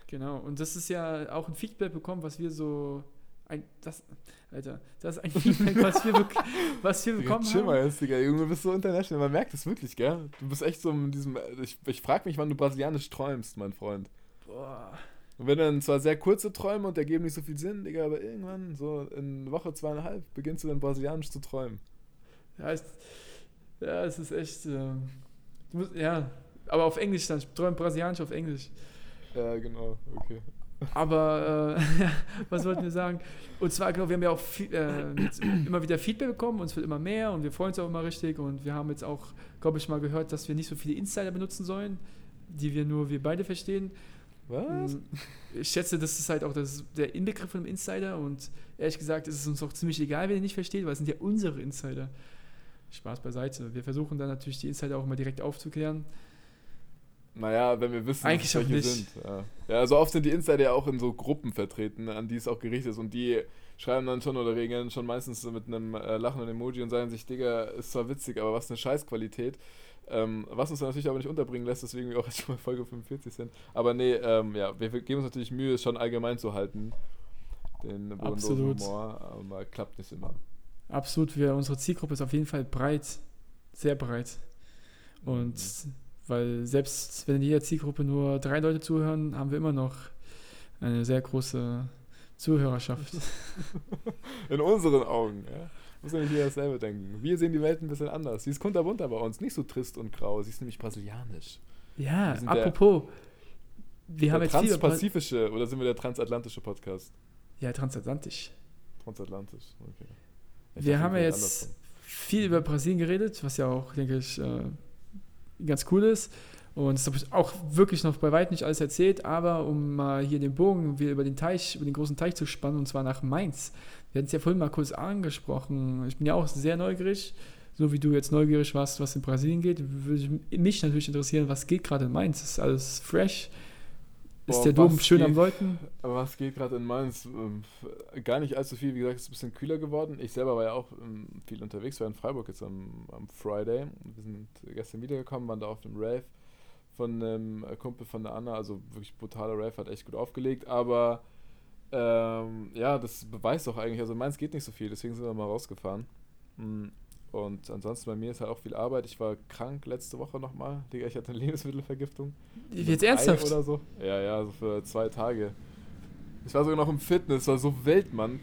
Genau. Und das ist ja auch ein Feedback bekommen, was wir so. Ein, das, Alter, das ist ein Feedback, was wir, was wir Digga, bekommen chill mal haben. jetzt, Digga. Junge, du bist so international. Man merkt es wirklich, gell? Du bist echt so in diesem. Ich, ich frage mich, wann du brasilianisch träumst, mein Freund. Boah. Und wenn dann zwar sehr kurze Träume und ergeben nicht so viel Sinn, Digga, aber irgendwann, so in Woche zweieinhalb, beginnst du dann brasilianisch zu träumen. Ja, es, ja, es ist echt. du musst, ja, aber auf Englisch dann. Ich träume brasilianisch auf Englisch. Ja, genau, okay. Aber äh, was wollten wir sagen? Und zwar, genau, wir haben ja auch viel, äh, immer wieder Feedback bekommen, uns wird immer mehr und wir freuen uns auch immer richtig. Und wir haben jetzt auch, glaube ich, mal gehört, dass wir nicht so viele Insider benutzen sollen, die wir nur wir beide verstehen. Was? Mm, Ich schätze, das ist halt auch das, der Inbegriff von einem Insider und ehrlich gesagt ist es uns auch ziemlich egal, wer den nicht versteht, weil es sind ja unsere Insider. Spaß beiseite. Wir versuchen dann natürlich die Insider auch immer direkt aufzuklären. Naja, wenn wir wissen, Eigentlich welche nicht. sind. Ja. ja, also oft sind die Insider ja auch in so Gruppen vertreten, an die es auch gerichtet ist. Und die schreiben dann schon oder regeln schon meistens so mit einem äh, lachenden Emoji und sagen sich, Digga, ist zwar witzig, aber was eine Scheißqualität. Ähm, was uns natürlich aber nicht unterbringen lässt, deswegen wir auch jetzt schon mal Folge 45 sind. Aber nee, ähm, ja, wir, geben uns natürlich Mühe, es schon allgemein zu halten. Den Absolut. Humor, aber klappt nicht immer. Absolut, wir, unsere Zielgruppe ist auf jeden Fall breit, sehr breit. Und weil selbst wenn in jeder Zielgruppe nur drei Leute zuhören, haben wir immer noch eine sehr große Zuhörerschaft. In unseren Augen, ja. Muss ja nicht jeder dasselbe denken. Wir sehen die Welt ein bisschen anders. Sie ist kunterbunter bei uns, nicht so trist und grau. Sie ist nämlich brasilianisch. Ja, Wir sind der- apropos, wir haben der jetzt transpazifische, oder sind wir der transatlantische Podcast? Ja, transatlantisch. Transatlantisch, okay. Ich Wir haben ja jetzt viel über Brasilien geredet, was ja auch, denke ich, äh, ganz cool ist. Und das habe ich auch wirklich noch bei weitem nicht alles erzählt, aber um mal hier den Bogen wieder über den Teich, über den großen Teich zu spannen, und zwar nach Mainz. Wir hatten es ja vorhin mal kurz angesprochen. Ich bin ja auch sehr neugierig, so wie du jetzt neugierig warst, was in Brasilien geht, würde mich natürlich interessieren, was geht gerade in Mainz? Ist alles fresh? Ist der Dom schön geht- am Läuten? Aber was geht gerade in Mainz? Ähm, Gar nicht allzu viel. Wie gesagt, es ist ein bisschen kühler geworden. Ich selber war ja auch ähm, viel unterwegs. Wir waren in Freiburg jetzt am, am Friday. Wir sind gestern wiedergekommen, waren da auf dem Rave von einem Kumpel von der Anna. Also wirklich brutaler Rave, hat echt gut aufgelegt. Aber ähm, ja, das beweist doch eigentlich. Also in Mainz geht nicht so viel, deswegen sind wir mal rausgefahren. Und ansonsten bei mir ist halt auch viel Arbeit. Ich war krank letzte Woche nochmal. Digga, ich hatte eine Lebensmittelvergiftung. Jetzt ernsthaft? Oder so. Ja, ja, so für zwei Tage. Ich war sogar noch im Fitness, war so wild, Mann.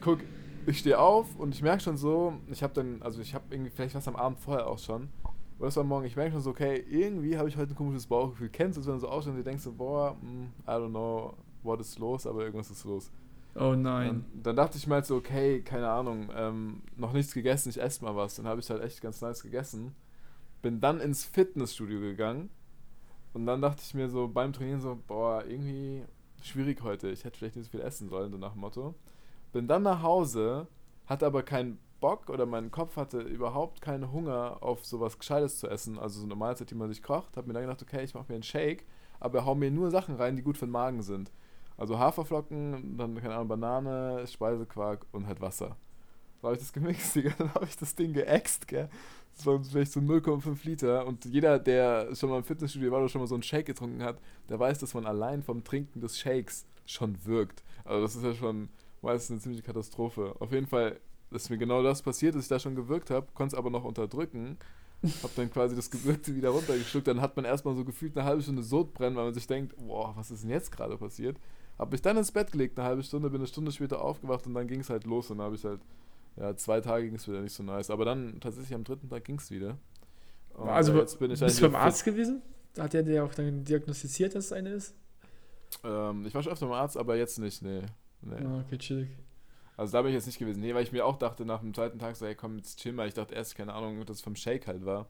Guck, ich stehe auf und ich merke schon so, ich habe dann, also ich habe irgendwie vielleicht was am Abend vorher auch schon. Oder es war morgen, ich merke schon so, okay, irgendwie habe ich heute ein komisches Bauchgefühl. Kennst du es, wenn du so ausschaust und dir denkst so, boah, mm, I don't know, what is los, aber irgendwas ist los. Oh nein. Dann, dann dachte ich mir halt so, okay, keine Ahnung, ähm, noch nichts gegessen, ich esse mal was. Dann habe ich halt echt ganz nice gegessen. Bin dann ins Fitnessstudio gegangen und dann dachte ich mir so beim Trainieren so, boah, irgendwie schwierig heute. Ich hätte vielleicht nicht so viel essen sollen, so nach dem Motto. Bin dann nach Hause, hatte aber keinen Bock oder mein Kopf hatte überhaupt keinen Hunger auf sowas Gescheites zu essen, also so eine Mahlzeit, die man sich kocht. Hab mir dann gedacht, okay, ich mache mir einen Shake, aber hau mir nur Sachen rein, die gut für den Magen sind. Also Haferflocken, dann, keine Ahnung, Banane, Speisequark und halt Wasser. So habe ich das gemixt, Digga. Dann habe ich das Ding geäxt, gell. Das waren vielleicht so 0,5 Liter. Und jeder, der schon mal im Fitnessstudio war oder schon mal so einen Shake getrunken hat, der weiß, dass man allein vom Trinken des Shakes schon wirkt. Also das ist ja schon meistens eine ziemliche Katastrophe. Auf jeden Fall ist mir genau das passiert, dass ich da schon gewirkt habe, konnte es aber noch unterdrücken. Hab dann quasi das Gewürkte wieder runtergeschluckt. Dann hat man erstmal so gefühlt eine halbe Stunde Sodbrennen, weil man sich denkt, boah, was ist denn jetzt gerade passiert? Hab mich dann ins Bett gelegt, eine halbe Stunde, bin eine Stunde später aufgewacht und dann ging es halt los und dann habe ich halt, ja, zwei Tage ging es wieder nicht so nice. Aber dann tatsächlich am dritten Tag ging es wieder. Und, also jetzt bin ich bist du eigentlich beim. Arzt gewesen? Hat der dir auch dann diagnostiziert, dass es eine ist? Ähm, ich war schon öfter beim Arzt, aber jetzt nicht, nee. nee. Ah, okay, chillig. Also da bin ich jetzt nicht gewesen. Nee, weil ich mir auch dachte nach dem zweiten Tag so, hey komm, jetzt chill mal. Ich dachte erst, keine Ahnung, dass es vom Shake halt war,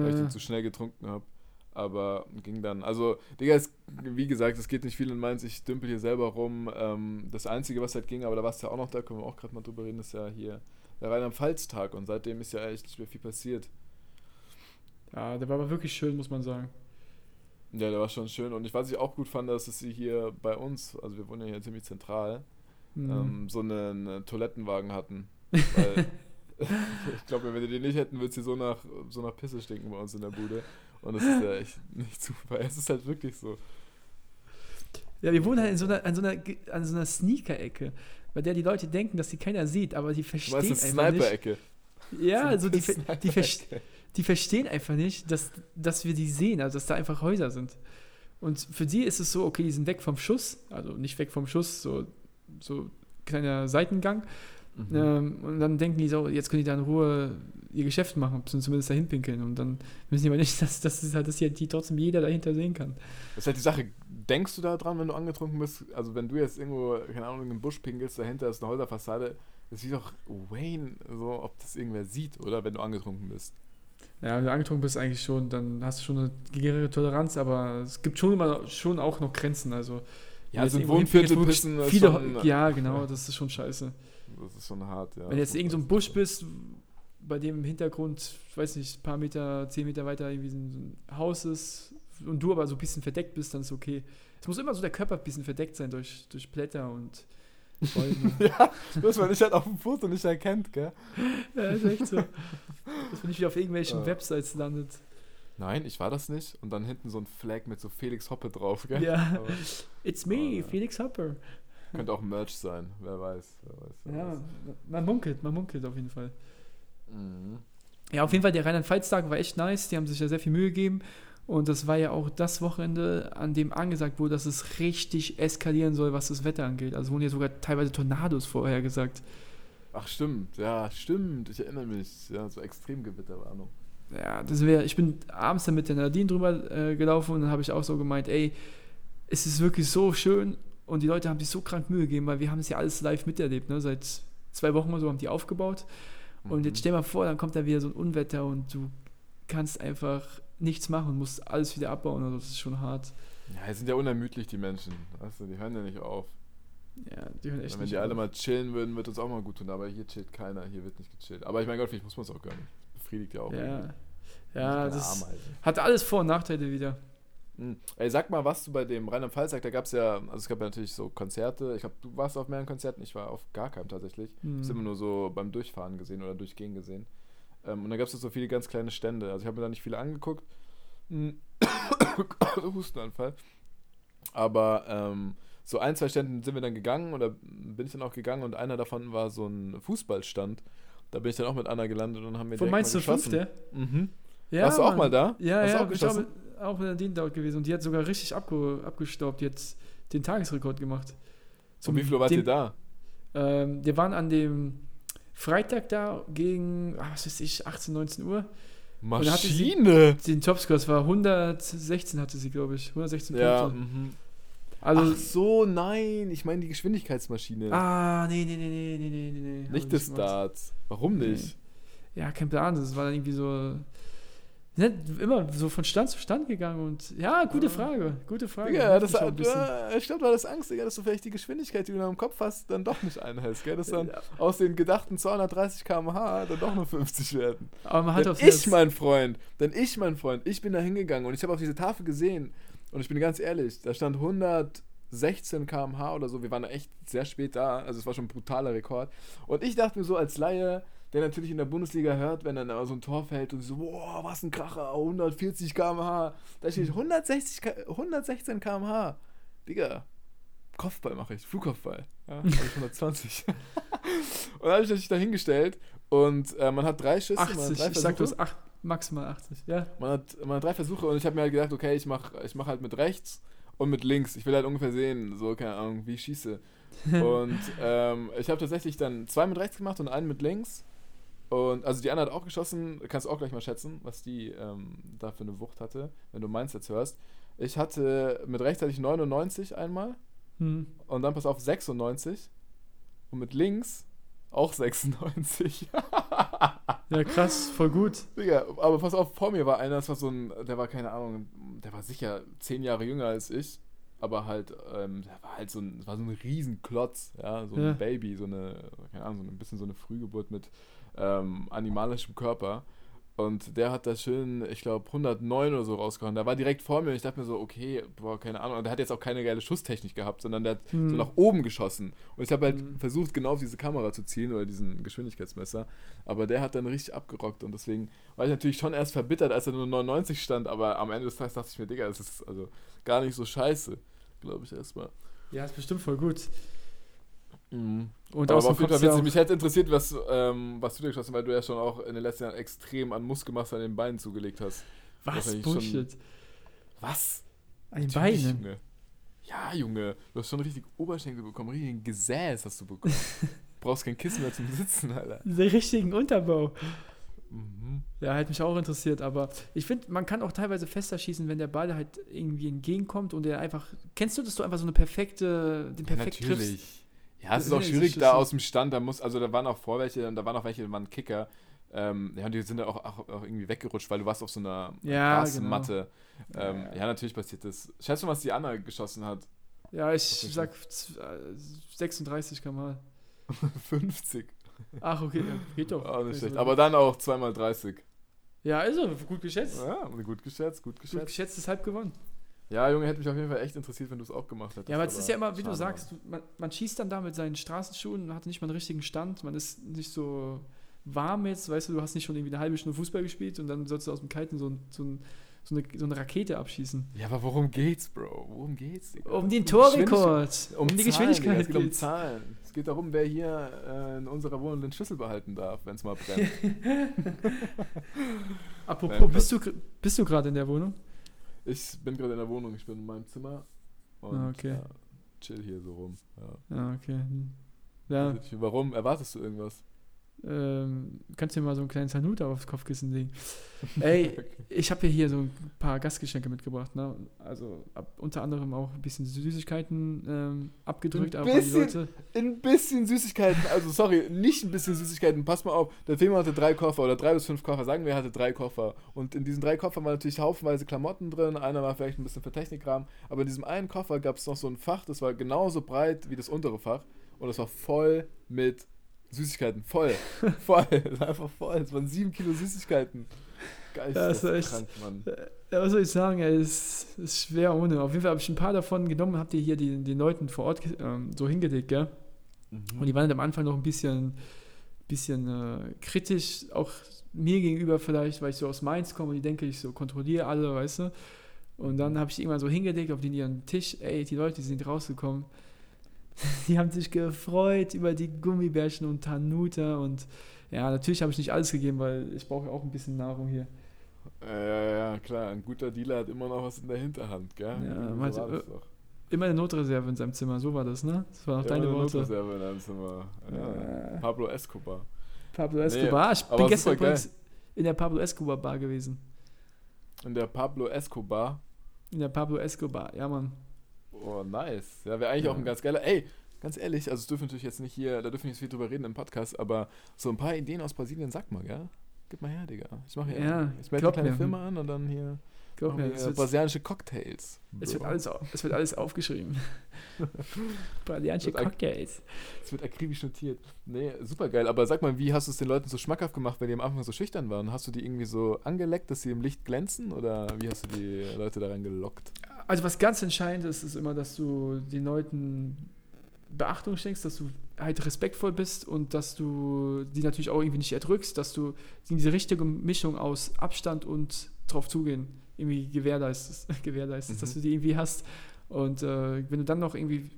weil ich Äh, den zu schnell getrunken habe. Aber ging dann. Also, Digga, es, wie gesagt, es geht nicht viel in Mainz. Ich dümpel hier selber rum. Ähm, das Einzige, was halt ging, aber da warst du ja auch noch da, können wir auch gerade mal drüber reden, ist ja hier der Rheinland-Pfalz-Tag. Und seitdem ist ja echt nicht mehr viel passiert. ja, der war aber wirklich schön, muss man sagen. Ja, der war schon schön. Und ich, was ich auch gut fand, dass es sie hier bei uns, also wir wohnen ja hier ziemlich zentral, Mhm. ähm, so einen Toilettenwagen hatten. Weil ich glaube, wenn die den nicht hätten, würde es hier so nach, so nach Pisse stinken bei uns in der Bude. Und das ist ja echt nicht super. Es ist halt wirklich so. Ja, wir wohnen halt in so einer, an so einer, an so einer Sneaker-Ecke, bei der die Leute denken, dass die keiner sieht, aber die Du verstehen einfach nicht. Sniper-Ecke. Ja, also die, die, ver- Sniper-Ecke. die verstehen einfach nicht, dass, dass wir die sehen, also dass da einfach Häuser sind. Und für die ist es so, okay, die sind weg vom Schuss, also nicht weg vom Schuss, so, so kleiner Seitengang. Mhm. Ähm, und dann denken die so, jetzt können die da in Ruhe ihr Geschäft machen, zumindest dahin pinkeln. Und dann wissen die aber nicht, dass, dass, halt, dass hier die trotzdem jeder dahinter sehen kann. Das ist halt die Sache, denkst du da dran, wenn du angetrunken bist? Also wenn du jetzt irgendwo, keine Ahnung, in den Busch pinkelst, dahinter ist eine Häuserfassade, das sieht doch Wayne, so, ob das irgendwer sieht, oder? Wenn du angetrunken bist. Ja, wenn du angetrunken bist eigentlich schon, dann hast du schon eine geringere Toleranz, aber es gibt schon immer schon auch noch Grenzen. Also Ja, also irgendwo Wohnviertel pissen ist viele, schon- Ja, genau, das ist schon scheiße. Das ist schon hart, ja. Wenn du jetzt in irgendeinem Busch bist, bei dem im Hintergrund, ich weiß nicht, ein paar Meter, zehn Meter weiter irgendwie so ein Haus ist und du aber so ein bisschen verdeckt bist, dann ist okay. Es muss immer so der Körper ein bisschen verdeckt sein durch, durch Blätter und Bäume. ja, dass man dich halt auf dem Foto nicht erkennt, gell? ja, ist echt so. Dass man nicht wieder auf irgendwelchen Ja. Websites landet. Nein, ich war das nicht. Und dann hinten so ein Flag mit so Felix Hoppe drauf, gell? Ja. Aber It's me, Oh. Felix Hopper. Könnte auch Merch sein, wer weiß. Wer weiß, wer Ja, weiß. man munkelt, man munkelt auf jeden Fall. Mhm. Ja, auf jeden Fall, der Rheinland-Pfalz-Tag war echt nice. Die haben sich ja sehr viel Mühe gegeben. Und das war ja auch das Wochenende, an dem angesagt wurde, dass es richtig eskalieren soll, was das Wetter angeht. Also wurden ja sogar teilweise Tornados vorher gesagt. Ach, stimmt, ja, stimmt. Ich erinnere mich. Ja, so Extremgewitterwarnung. Ja, das wäre, ich bin abends dann mit der Nadine drüber äh, gelaufen und dann habe ich auch so gemeint, ey, es ist wirklich so schön und die Leute haben sich so krank Mühe gegeben, weil wir haben es ja alles live miterlebt, ne? Seit zwei Wochen oder so haben die aufgebaut. Und Mhm. jetzt stell mal vor, dann kommt da wieder so ein Unwetter und du kannst einfach nichts machen und musst alles wieder abbauen. Also das ist schon hart. Ja, die sind ja unermüdlich, die Menschen. Du, die hören ja nicht auf. Ja, die hören echt Wenn nicht die alle auf. mal chillen würden, wird uns auch mal gut tun. Aber hier chillt keiner, hier wird nicht gechillt. Aber ich mein Gott, vielleicht muss man es auch gar nicht. Befriedigt ja auch. Ja, irgendwie. ja das Ameisen. hat alles Vor- und Nachteile wieder. Hm. Ey, sag mal, was du bei dem Rheinland-Pfalz da gab es ja, also es gab ja natürlich so Konzerte. Ich glaube, du warst auf mehreren Konzerten, ich war auf gar keinem tatsächlich. Ich Hm. habe immer nur so beim Durchfahren gesehen oder Durchgehen gesehen. Ähm, und dann gab es so viele ganz kleine Stände. Also ich habe mir da nicht viele angeguckt. Hm. Hustenanfall. Aber ähm, so ein, zwei Ständen sind wir dann gegangen oder bin ich dann auch gegangen und einer davon war so ein Fußballstand. Da bin ich dann auch mit Anna gelandet und haben mir Von Mainz mal 05, geschossen. der? Mhm. Ja, Warst du auch Mann. mal da? Ja, Hast ja, ich mit, auch wieder den dort gewesen und die hat sogar richtig abge, abgestaubt. Die hat den Tagesrekord gemacht. Zum, und wie viel wart ihr da? Ähm, wir waren an dem Freitag da gegen, ah, was weiß ich, 18, 19 Uhr. Maschine! Sie, den Topscore, das war 116 hatte sie, glaube ich. 116 ja, Punkte. Ja, Also, Ach so, nein, ich meine die Geschwindigkeitsmaschine. Ah, nee, nee, nee, nee, nee, nee. Nicht das Starts. Warum nicht? Nee. Ja, kein Plan, das war dann irgendwie so Ne, immer so von Stand zu Stand gegangen und ja, gute. Frage, gute Frage. Nervt das, bisschen. äh, ich glaube, du hattest Angst, Digga, dass du vielleicht die Geschwindigkeit, die du noch im Kopf hast, dann doch nicht einhältst, gell? Dass dann Ja. aus den gedachten 230 km/h dann doch nur 50 werden. Aber man hat Denn ich, mein Freund, denn ich, mein Freund, ich bin da hingegangen und ich habe auf diese Tafel gesehen und ich bin ganz ehrlich, da stand 116 km/h oder so. Wir waren da echt sehr spät da, also es war schon ein brutaler Rekord. Und ich dachte mir so als Laie, der natürlich in der Bundesliga hört, wenn dann aber so ein Tor fällt und so, boah, was ein Kracher, 140 km/h. Da steht 160, K- 116 km/h. Digga, Kopfball mache ich, Flugkopfball. Ja, ich 120. und dann habe ich mich da hingestellt und äh, man hat drei Schüsse, man hat 80, drei ich sag Versuche. bloß acht, maximal 80. Ja, Man hat, man hat drei Versuche und ich habe mir halt gedacht, okay, ich mache ich mach halt mit rechts und mit links. Ich will halt ungefähr sehen, so, keine Ahnung, wie ich schieße. Und ähm, ich habe tatsächlich dann zwei mit rechts gemacht und einen mit links. Und also die Anna hat auch geschossen, kannst du auch gleich mal schätzen, was die ähm, da für eine Wucht hatte, wenn du meins jetzt hörst. Ich hatte mit rechts hatte ich 99 einmal hm. und dann pass auf 96 und mit links auch 96. ja krass, voll gut. Digga, aber pass auf, vor mir war einer, das war so ein, der war keine Ahnung, der war sicher zehn Jahre jünger als ich, aber halt, ähm, der war halt so ein, war so ein Riesenklotz, ja, so ein Ja. Baby, so eine, keine Ahnung, so ein bisschen so eine Frühgeburt mit ähm, animalischem Körper. Und der hat da schön, ich glaube, 109 oder so rausgehauen. Der war direkt vor mir und ich dachte mir so, okay, boah, keine Ahnung. Und der hat jetzt auch keine geile Schusstechnik gehabt, sondern der hat so Hm. nach oben geschossen. Und ich habe halt Hm. versucht, genau auf diese Kamera zu zielen oder diesen Geschwindigkeitsmesser. Aber der hat dann richtig abgerockt und deswegen war ich natürlich schon erst verbittert, als er nur 99 stand. Aber am Ende des Tages dachte ich mir, Digga, das ist also gar nicht so scheiße, glaube ich erstmal. Ja, ist bestimmt voll gut. Mhm. Und Aber auf jeden Fall witzig. Mich hätte interessiert, was, ähm, was du dir geschossen hast, weil du ja schon auch in den letzten Jahren extrem an Muskelmasse an den Beinen zugelegt hast. Was? Bullshit. Was? An den Natürlich, Beinen. Junge. Ja, Junge. Du hast schon richtig Oberschenkel bekommen. Richtig ein Gesäß hast du bekommen. Brauchst kein Kissen mehr zum Sitzen, Alter. Den richtigen Unterbau. Mhm. Ja, hätte mich auch interessiert, aber ich finde, man kann auch teilweise fester schießen, wenn der Ball halt irgendwie entgegenkommt und der einfach. Kennst du, dass du einfach so eine perfekte, den Ja, perfekt triffst? Ja, es ist auch schwierig, da aus dem Stand, da muss, also da waren auch Vorwelche und da waren auch welche, die waren Kicker. Ähm, ja, und die sind da auch, auch, auch irgendwie weggerutscht, weil du warst auf so einer Ja, Grasmatte. Ähm, Ja. ja. natürlich passiert das. Schätzt du, was die Anna geschossen hat? Ja, ich sag z- äh, 36 km/h. 50. Ach, okay, geht doch. Auch nicht Also, schlecht. Aber dann auch zweimal 30. Ja, also, gut geschätzt. Ja, gut geschätzt, gut Gut geschätzt. geschätzt ist halb gewonnen. Ja, Junge, hätte mich auf jeden Fall echt interessiert, wenn du es auch gemacht hättest. Ja, aber es ist ja immer, wie du sagst, du, man, man schießt dann da mit seinen Straßenschuhen und hat nicht mal einen richtigen Stand. Man ist nicht so warm jetzt, weißt du, du hast nicht schon irgendwie eine halbe Stunde Fußball gespielt und dann sollst du aus dem Kiten so, ein, so, ein, so, eine, so eine Rakete abschießen. Ja, aber worum geht's, Bro? Worum geht's? Digga? Um den Torrekord. Um, die Zahlen, Geschwindigkeit Digga. Es geht um. Zahlen. Es geht darum, wer hier äh, in unserer Wohnung den Schlüssel behalten darf, wenn es mal brennt. Apropos, Nein, bist du, bist du gerade in der Wohnung? Ich bin gerade in der Wohnung, ich bin in meinem Zimmer und Ah, okay. ja, chill hier so rum. Ja. Ja, okay. Hm. Ja, Warum? Erwartest du irgendwas? Ähm, kannst du dir mal so einen kleinen Sanuta aufs Kopfkissen legen. Ey, ich habe hier, hier so ein paar Gastgeschenke mitgebracht. Ne? Also ab, unter anderem auch ein bisschen Süßigkeiten ähm, abgedrückt. Ein aber die bisschen. Leute, Ein bisschen Süßigkeiten, also sorry, nicht ein bisschen Süßigkeiten, pass mal auf. Der Film hatte drei Koffer oder drei bis fünf Koffer, sagen wir, er hatte drei Koffer. Und in diesen drei Koffern waren natürlich haufenweise Klamotten drin, einer war vielleicht ein bisschen für Technikkram, aber in diesem einen Koffer gab es noch so ein Fach, das war genauso breit wie das untere Fach und das war voll mit Süßigkeiten, voll, voll, einfach voll, es waren sieben Kilo Süßigkeiten. Geil, Ja, das war echt- krank, Mann. ja, was soll ich sagen, es ist schwer ohne. Auf jeden Fall habe ich ein paar davon genommen, habt ihr hier die, den Leuten vor Ort ähm, so hingelegt, gell? Mhm. Und die waren am Anfang noch ein bisschen, bisschen äh, kritisch, auch mir gegenüber vielleicht, weil ich so aus Mainz komme und die denke, ich so kontrolliere alle, weißt du. Und dann habe ich die irgendwann so hingelegt auf den ihren Tisch, ey, die Leute die sind rausgekommen. Die haben sich gefreut über die Gummibärchen und Tanuta und ja, natürlich habe ich nicht alles gegeben, weil ich brauche auch ein bisschen Nahrung hier. Ja, ja, ja, klar, ein guter Dealer hat immer noch was in der Hinterhand, gell? Ja, war das doch. Immer eine Notreserve in seinem Zimmer, so war das, ne? Das waren auch Ja, deine eine Worte. Notreserve in deinem Zimmer. Ja. Pablo Escobar. Pablo Escobar. ich aber bin gestern übrigens in der Pablo Escobar Bar gewesen. In der Pablo Escobar. In der Pablo Escobar, ja, Mann. Oh, nice. Ja, wäre eigentlich Ja. auch ein ganz geiler. Ey, ganz ehrlich, also es dürfen natürlich jetzt nicht hier, da dürfen wir nicht viel drüber reden im Podcast, aber so ein paar Ideen aus Brasilien, sag mal, gell? Gib mal her, Digga. Ich mache hier. Ja, ich melde eine kleine mir. Firma an und dann hier. Glaub mir, wir brasilianische Cocktails. es, wird alles, es wird alles aufgeschrieben. Brasilianische Cocktails. Es wird akribisch notiert. Nee, super geil. Aber sag mal, wie hast du es den Leuten so schmackhaft gemacht, wenn die am Anfang so schüchtern waren? Hast du die irgendwie so angeleckt, dass sie im Licht glänzen? Oder wie hast du die Leute daran gelockt? Also was ganz entscheidend ist, ist immer, dass du den Leuten Beachtung schenkst, dass du halt respektvoll bist und dass du die natürlich auch irgendwie nicht erdrückst, dass du diese richtige Mischung aus Abstand und drauf zugehen irgendwie gewährleistest, gewährleistest Mhm. dass du die irgendwie hast. Und äh, wenn du dann noch irgendwie,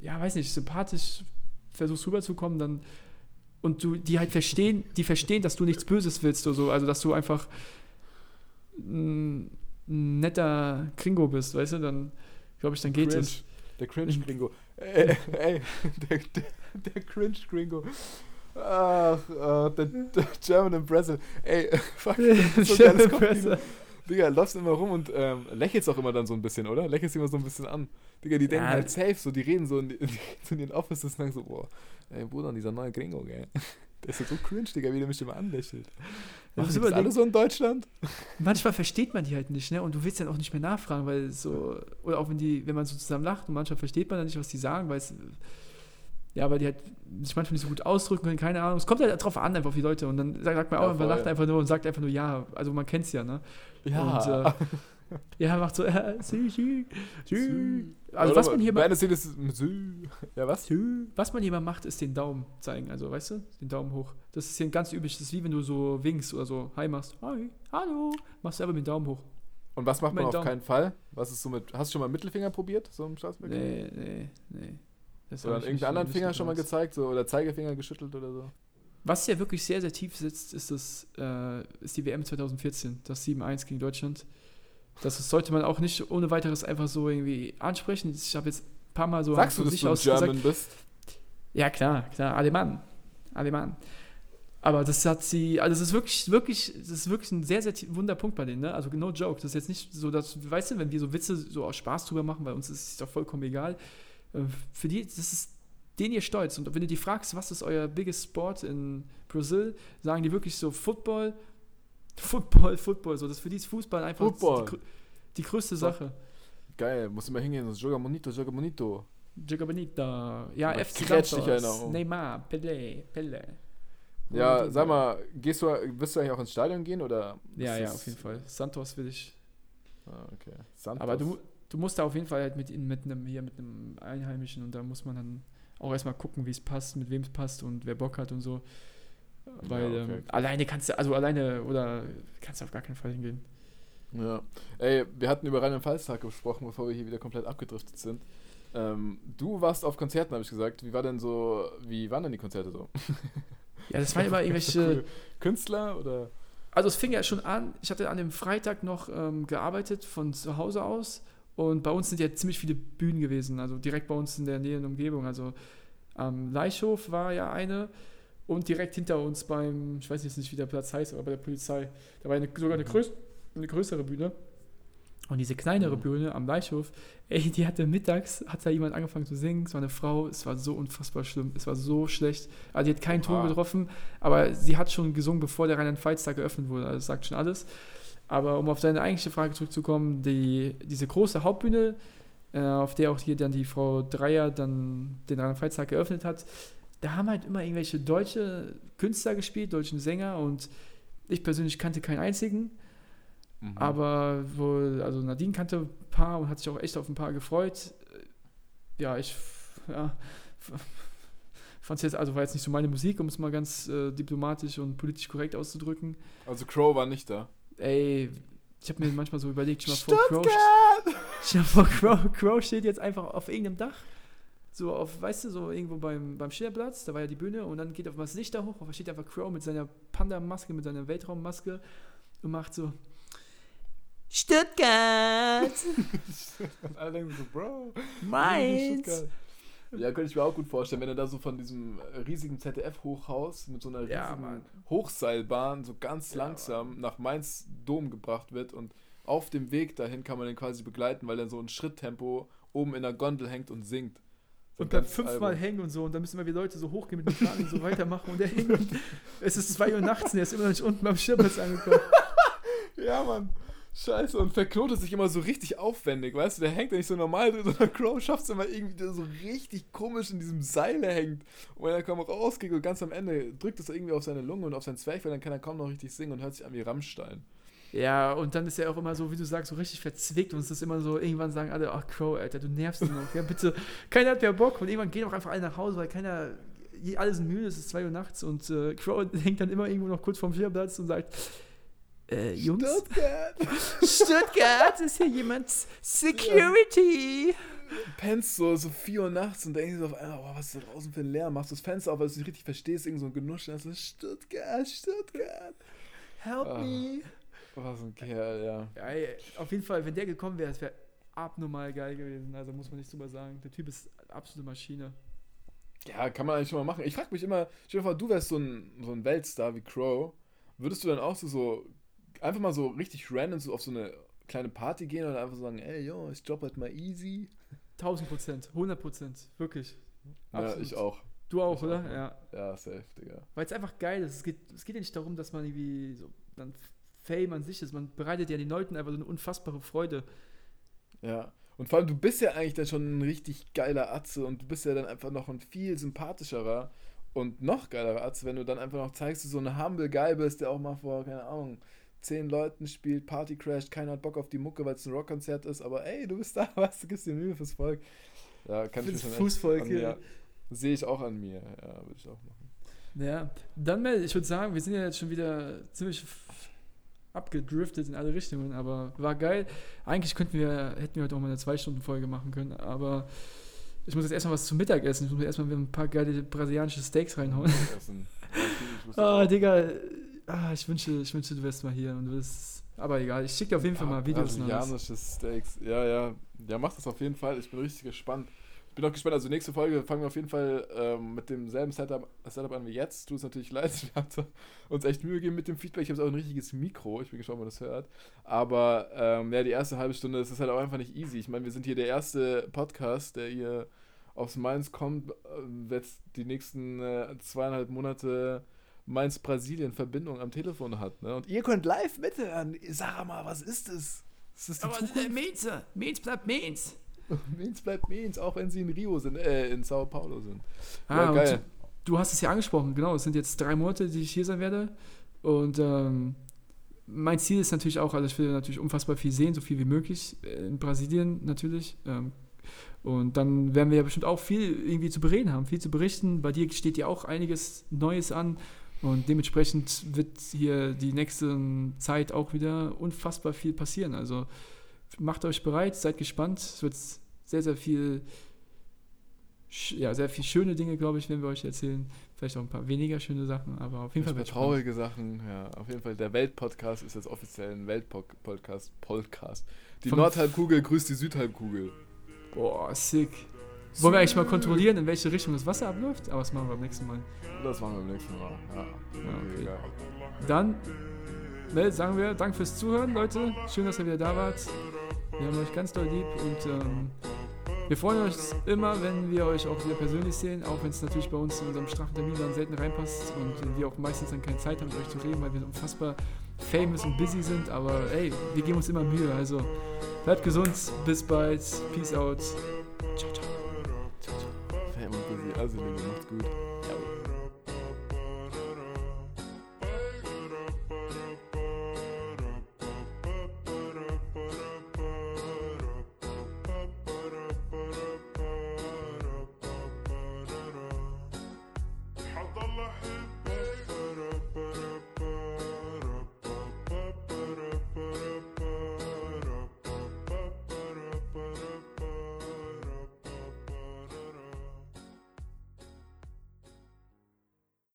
ja, weiß nicht, sympathisch versuchst rüberzukommen, dann und du die halt verstehen, die verstehen, dass du nichts Böses willst oder so, also dass du einfach ein ein netter Kringo bist, weißt du, dann glaube ich, dann geht Cringe. es. Der Cringe-Gringo. ey, ey, der, der, der Cringe-Gringo. Ach, äh, der, der German Impressive. Ey, fuck, das ist so geiles Kompliment. Digga, läufst immer rum und ähm, lächelst auch immer dann so ein bisschen, oder? Lächelst immer so ein bisschen an. Digga, die denken Ja. halt safe, so, die reden so in, so in den Offices und sagen so, boah, ey Bruder, dieser neue Gringo, gell. Der ist so cringe, Digga, wie der mich immer anlächelt. Machen das die das überleg- alle so in Deutschland? Manchmal versteht man die halt nicht, ne? Und du willst dann auch nicht mehr nachfragen, weil so, oder auch wenn die, wenn man so zusammen lacht und manchmal versteht man dann nicht, was die sagen, weil es, ja, weil die halt sich manchmal nicht so gut ausdrücken können, keine Ahnung. Es kommt halt drauf an, einfach auf die Leute. Und dann sagt sagt man auch, Ja, einfach, voll. lacht einfach nur und sagt einfach nur ja. Also man kennt es ja, ne? Ja. Und, äh, Ja, macht so, äh, sü, sü, sü. Also was man hier mal, Szene ist Sü. Ja, was? sü, was man hier mal macht, ist den Daumen zeigen. Also, weißt du, den Daumen hoch. Das ist hier ein ganz üblich. Das ist wie wenn du so winkst oder so, hi machst, hi, hallo, machst du einfach mit dem Daumen hoch. Und was macht man auf Daumen. keinen Fall? Was ist so mit. Hast du schon mal Mittelfinger probiert, so im Staatsverkehr? Nee, nee, nee. Das Oder irgendeinen anderen Finger schon mal gezeigt, so, oder Zeigefinger geschüttelt oder so? Was ja wirklich sehr, sehr tief sitzt, ist, das, äh, ist die WM 2014, das 7-1 gegen Deutschland. Das sollte man auch nicht ohne weiteres einfach so irgendwie ansprechen. Ich habe jetzt ein paar Mal so Sagst du, dass du aus German gesagt, bist? ja klar, klar, Alemann. Alemann. Aber das hat sie, also das ist wirklich, wirklich, das ist wirklich ein sehr, sehr tie- Wunderpunkt bei denen, ne? Also no joke. Das ist jetzt nicht so, dass, weißt du, wenn wir so Witze so aus Spaß drüber machen, bei uns ist es doch vollkommen egal. Äh, Für die, das ist den ihr stolz. Und wenn du die fragst, was ist euer biggest Sport in Brasil, sagen die wirklich so Football, Football, Football. So, das für die ist Fußball einfach. Die, die größte. Sache. Geil, muss immer hingehen, so, joga bonito, joga bonito. Giga Bonita. Ja, Aber FC Santos. Neymar, Pelé, Pelé. Ja, sag mal, gehst du, wirst du eigentlich auch ins Stadion gehen oder? Ja, ist ja, auf jeden Fall. Santos will ich. Ah, okay. Santos. Aber du, du musst da auf jeden Fall halt mit, mit einem hier mit einem Einheimischen und da muss man dann auch erstmal gucken, wie es passt, mit wem es passt und wer Bock hat und so. Weil okay, ähm, alleine kannst du, also alleine oder kannst du auf gar keinen Fall hingehen. Ja. Ey, wir hatten über Rheinland-Pfalz-Tag gesprochen, bevor wir hier wieder komplett abgedriftet sind. Ähm, du warst auf Konzerten, habe ich gesagt. Wie war denn so, wie waren denn die Konzerte so? Ja, das waren immer irgendwelche. Künstler oder? Also es fing ja schon an, ich hatte an dem Freitag noch ähm, gearbeitet von zu Hause aus und bei uns sind ja ziemlich viele Bühnen gewesen, also direkt bei uns in der Nähe und Umgebung. Also am Leichhof war ja eine Und direkt hinter uns beim, ich weiß jetzt nicht, wie der Platz heißt, aber bei der Polizei, da war eine, sogar eine, größ, eine größere Bühne. Und diese kleinere Mhm. Bühne am Leichhof, ey, die hatte mittags, hat da jemand angefangen zu singen, es war eine Frau, es war so unfassbar schlimm, es war so schlecht. Also die hat keinen Ton getroffen, aber sie hat schon gesungen, bevor der Rheinland-Pfalz-Tag geöffnet wurde, also das sagt schon alles. Aber um auf deine eigentliche Frage zurückzukommen, die, diese große Hauptbühne, äh, auf der auch hier dann die Frau Dreier dann den Rheinland-Pfalz-Tag geöffnet hat, da haben halt immer irgendwelche deutsche Künstler gespielt, deutschen Sänger und ich persönlich kannte keinen einzigen. Mhm. Aber wohl, also Nadine kannte ein paar und hat sich auch echt auf ein paar gefreut. Äh, Ja, ich ja, fand es jetzt, also war jetzt nicht so meine Musik, um es mal ganz äh, diplomatisch und politisch korrekt auszudrücken. Also Crow war nicht da. Ey, ich habe mir manchmal so überlegt, stell mal vor, Crow, stell mal vor Crow, Crow steht jetzt einfach auf irgendeinem Dach. So auf, weißt du, so irgendwo beim, beim Schillerplatz, da war ja die Bühne und dann geht auf das Licht da hoch, da steht einfach Crow mit seiner Panda-Maske, mit seiner Weltraummaske und macht so Stuttgart, Und alle denken so, Bro. Mainz. Stuttgart. Ja, könnte ich mir auch gut vorstellen, wenn er da so von diesem äh, riesigen ZDF-Hochhaus mit so einer riesigen Ja, Mann. Hochseilbahn so ganz Ja, langsam nach Mainz Dom gebracht wird und auf dem Weg dahin kann man den quasi begleiten, weil er so ein Schritttempo oben in der Gondel hängt und singt. Und dann ganz fünfmal albern. hängen und so und dann müssen wir wieder Leute so hochgehen mit dem Kran und so weitermachen und der hängt und es ist 2 Uhr nachts und er ist immer noch nicht unten beim Schirmplatz angekommen. Ja, Mann. Scheiße, und verknotet sich immer so richtig aufwendig, weißt du? Der hängt ja nicht so normal drin, sondern Crow schafft es immer irgendwie, der so richtig komisch in diesem Seil hängt. Und wenn er kaum rausgeht und ganz am Ende drückt es irgendwie auf seine Lunge und auf sein Zwerchfell, dann kann er kaum noch richtig singen und hört sich an wie Rammstein. Ja, und dann ist er auch immer so, wie du sagst, so richtig verzwickt und es ist immer so, irgendwann sagen alle, ach Crow, Alter, du nervst ihn noch. Ja, bitte, keiner hat mehr Bock und irgendwann gehen auch einfach alle nach Hause, weil keiner, alle sind müde, es ist 2 Uhr nachts und äh, Crow hängt dann immer irgendwo noch kurz vorm Schirmplatz und sagt, äh, Jungs, Stuttgart! Stuttgart, ist hier jemand Security? Pennst so, so 4 Uhr nachts und denkst so auf einmal, oh, was ist da draußen für ein Lärm? Machst das Fenster auf, weil du es nicht richtig verstehst, irgend so ein Genusch, und dann so, Stuttgart, Stuttgart. Help Ah. me. Was ein Kerl, ja. Ja, auf jeden Fall, wenn der gekommen wäre, es wäre abnormal geil gewesen. Also muss man nicht drüber sagen. Der Typ ist absolute Maschine. Ja, kann man eigentlich schon mal machen. Ich frage mich immer, stell dir vor, du wärst so ein, so ein Weltstar wie Crow. Würdest du dann auch so, so einfach mal so richtig random so auf so eine kleine Party gehen oder einfach so sagen, ey, yo, ich job halt mal easy? 1000 Prozent, 100 Prozent, wirklich. Ja, Absolut. ich auch. Du auch, Ich oder? auch, ja. ja. Ja, safe, Digga. Weil es einfach geil ist. Es geht, es geht ja nicht darum, dass man irgendwie so dann Fame an sich ist. Man bereitet ja den Leuten einfach so eine unfassbare Freude. Ja. Und vor allem, du bist ja eigentlich dann schon ein richtig geiler Atze und du bist ja dann einfach noch ein viel sympathischerer und noch geilerer Atze, wenn du dann einfach noch zeigst, dass du so ein humble Guy bist, der auch mal vor, keine Ahnung, zehn Leuten spielt, Party crasht, keiner hat Bock auf die Mucke, weil es ein Rockkonzert ist, aber ey, du bist da, was, du gibst dir Mühe fürs Volk. Ja, kann ich mir Fußvolk, an ja. Sehe ich auch an mir, ja, würde ich auch machen. Ja, dann, ich würde sagen, wir sind ja jetzt schon wieder ziemlich abgedriftet in alle Richtungen, aber war geil. Eigentlich könnten wir, hätten wir heute auch mal eine Zwei-Stunden-Folge machen können, aber ich muss jetzt erstmal was zum Mittag essen. Ich muss mir erstmal ein paar geile brasilianische Steaks reinhauen. Ah. Digga, ah, ich wünsche, ich wünsche, du wärst mal hier und du wirst, aber egal, ich schicke dir auf jeden Fall mal Videos. Brasilianische Steaks. Ja, ja. Ja, mach das auf jeden Fall. Ich bin richtig gespannt. Ich bin auch gespannt. Also nächste Folge fangen wir auf jeden Fall ähm, mit demselben Setup, Setup an wie jetzt. Tut es natürlich leid. Wir haben uns echt Mühe gegeben mit dem Feedback. Ich habe auch ein richtiges Mikro. Ich bin gespannt, ob man das hört. Aber ähm, ja, die erste halbe Stunde, das ist halt auch einfach nicht easy. Ich meine, wir sind hier der erste Podcast, der hier aufs Mainz kommt, äh, jetzt die nächsten äh, zweieinhalb Monate Mainz-Brasilien-Verbindung am Telefon hat. Ne? Und ihr könnt live mithören. Sag mal, was ist das? Ist das die Zukunft? Mainz, Mainz bleibt Mainz. Mainz bleibt Mainz, auch wenn sie in Rio sind, äh, in Sao Paulo sind. Ah, ja, geil. Du hast es ja angesprochen, genau. Es sind jetzt drei Monate, die ich hier sein werde. Und ähm, mein Ziel ist natürlich auch, also ich will natürlich unfassbar viel sehen, so viel wie möglich. äh, In Brasilien natürlich. Ähm, und dann werden wir ja bestimmt auch viel irgendwie zu bereden haben, viel zu berichten. Bei dir steht ja auch einiges Neues an. Und dementsprechend wird hier die nächste Zeit auch wieder unfassbar viel passieren. Also macht euch bereit, seid gespannt. Es wird sehr, sehr viel, ja, sehr viel schöne Dinge, glaube ich, werden wir euch erzählen. Vielleicht auch ein paar weniger schöne Sachen, aber auf jeden Fall wird spannend. traurige Sachen, ja. Auf jeden Fall, der Weltpodcast ist jetzt offiziell ein Weltpodcast. Podcast. Die Vom- Nordhalbkugel grüßt die Südhalbkugel. Boah, sick. Wollen wir eigentlich mal kontrollieren, in welche Richtung das Wasser abläuft? Aber das machen wir beim nächsten Mal. Das machen wir beim nächsten Mal. Ja. okay. egal. Dann ne, sagen wir Dank fürs Zuhören, Leute. Schön, dass ihr wieder da wart. Wir haben euch ganz doll lieb und ähm, wir freuen uns immer, wenn wir euch auch wieder persönlich sehen, auch wenn es natürlich bei uns in unserem straffen Termin dann selten reinpasst und wir auch meistens dann keine Zeit haben, mit euch zu reden, weil wir unfassbar famous und busy sind. Aber ey, wir geben uns immer Mühe. Also bleibt gesund, bis bald, peace out. Ciao, ciao. Fam und busy. Also, Liebe, macht's gut. Ciao.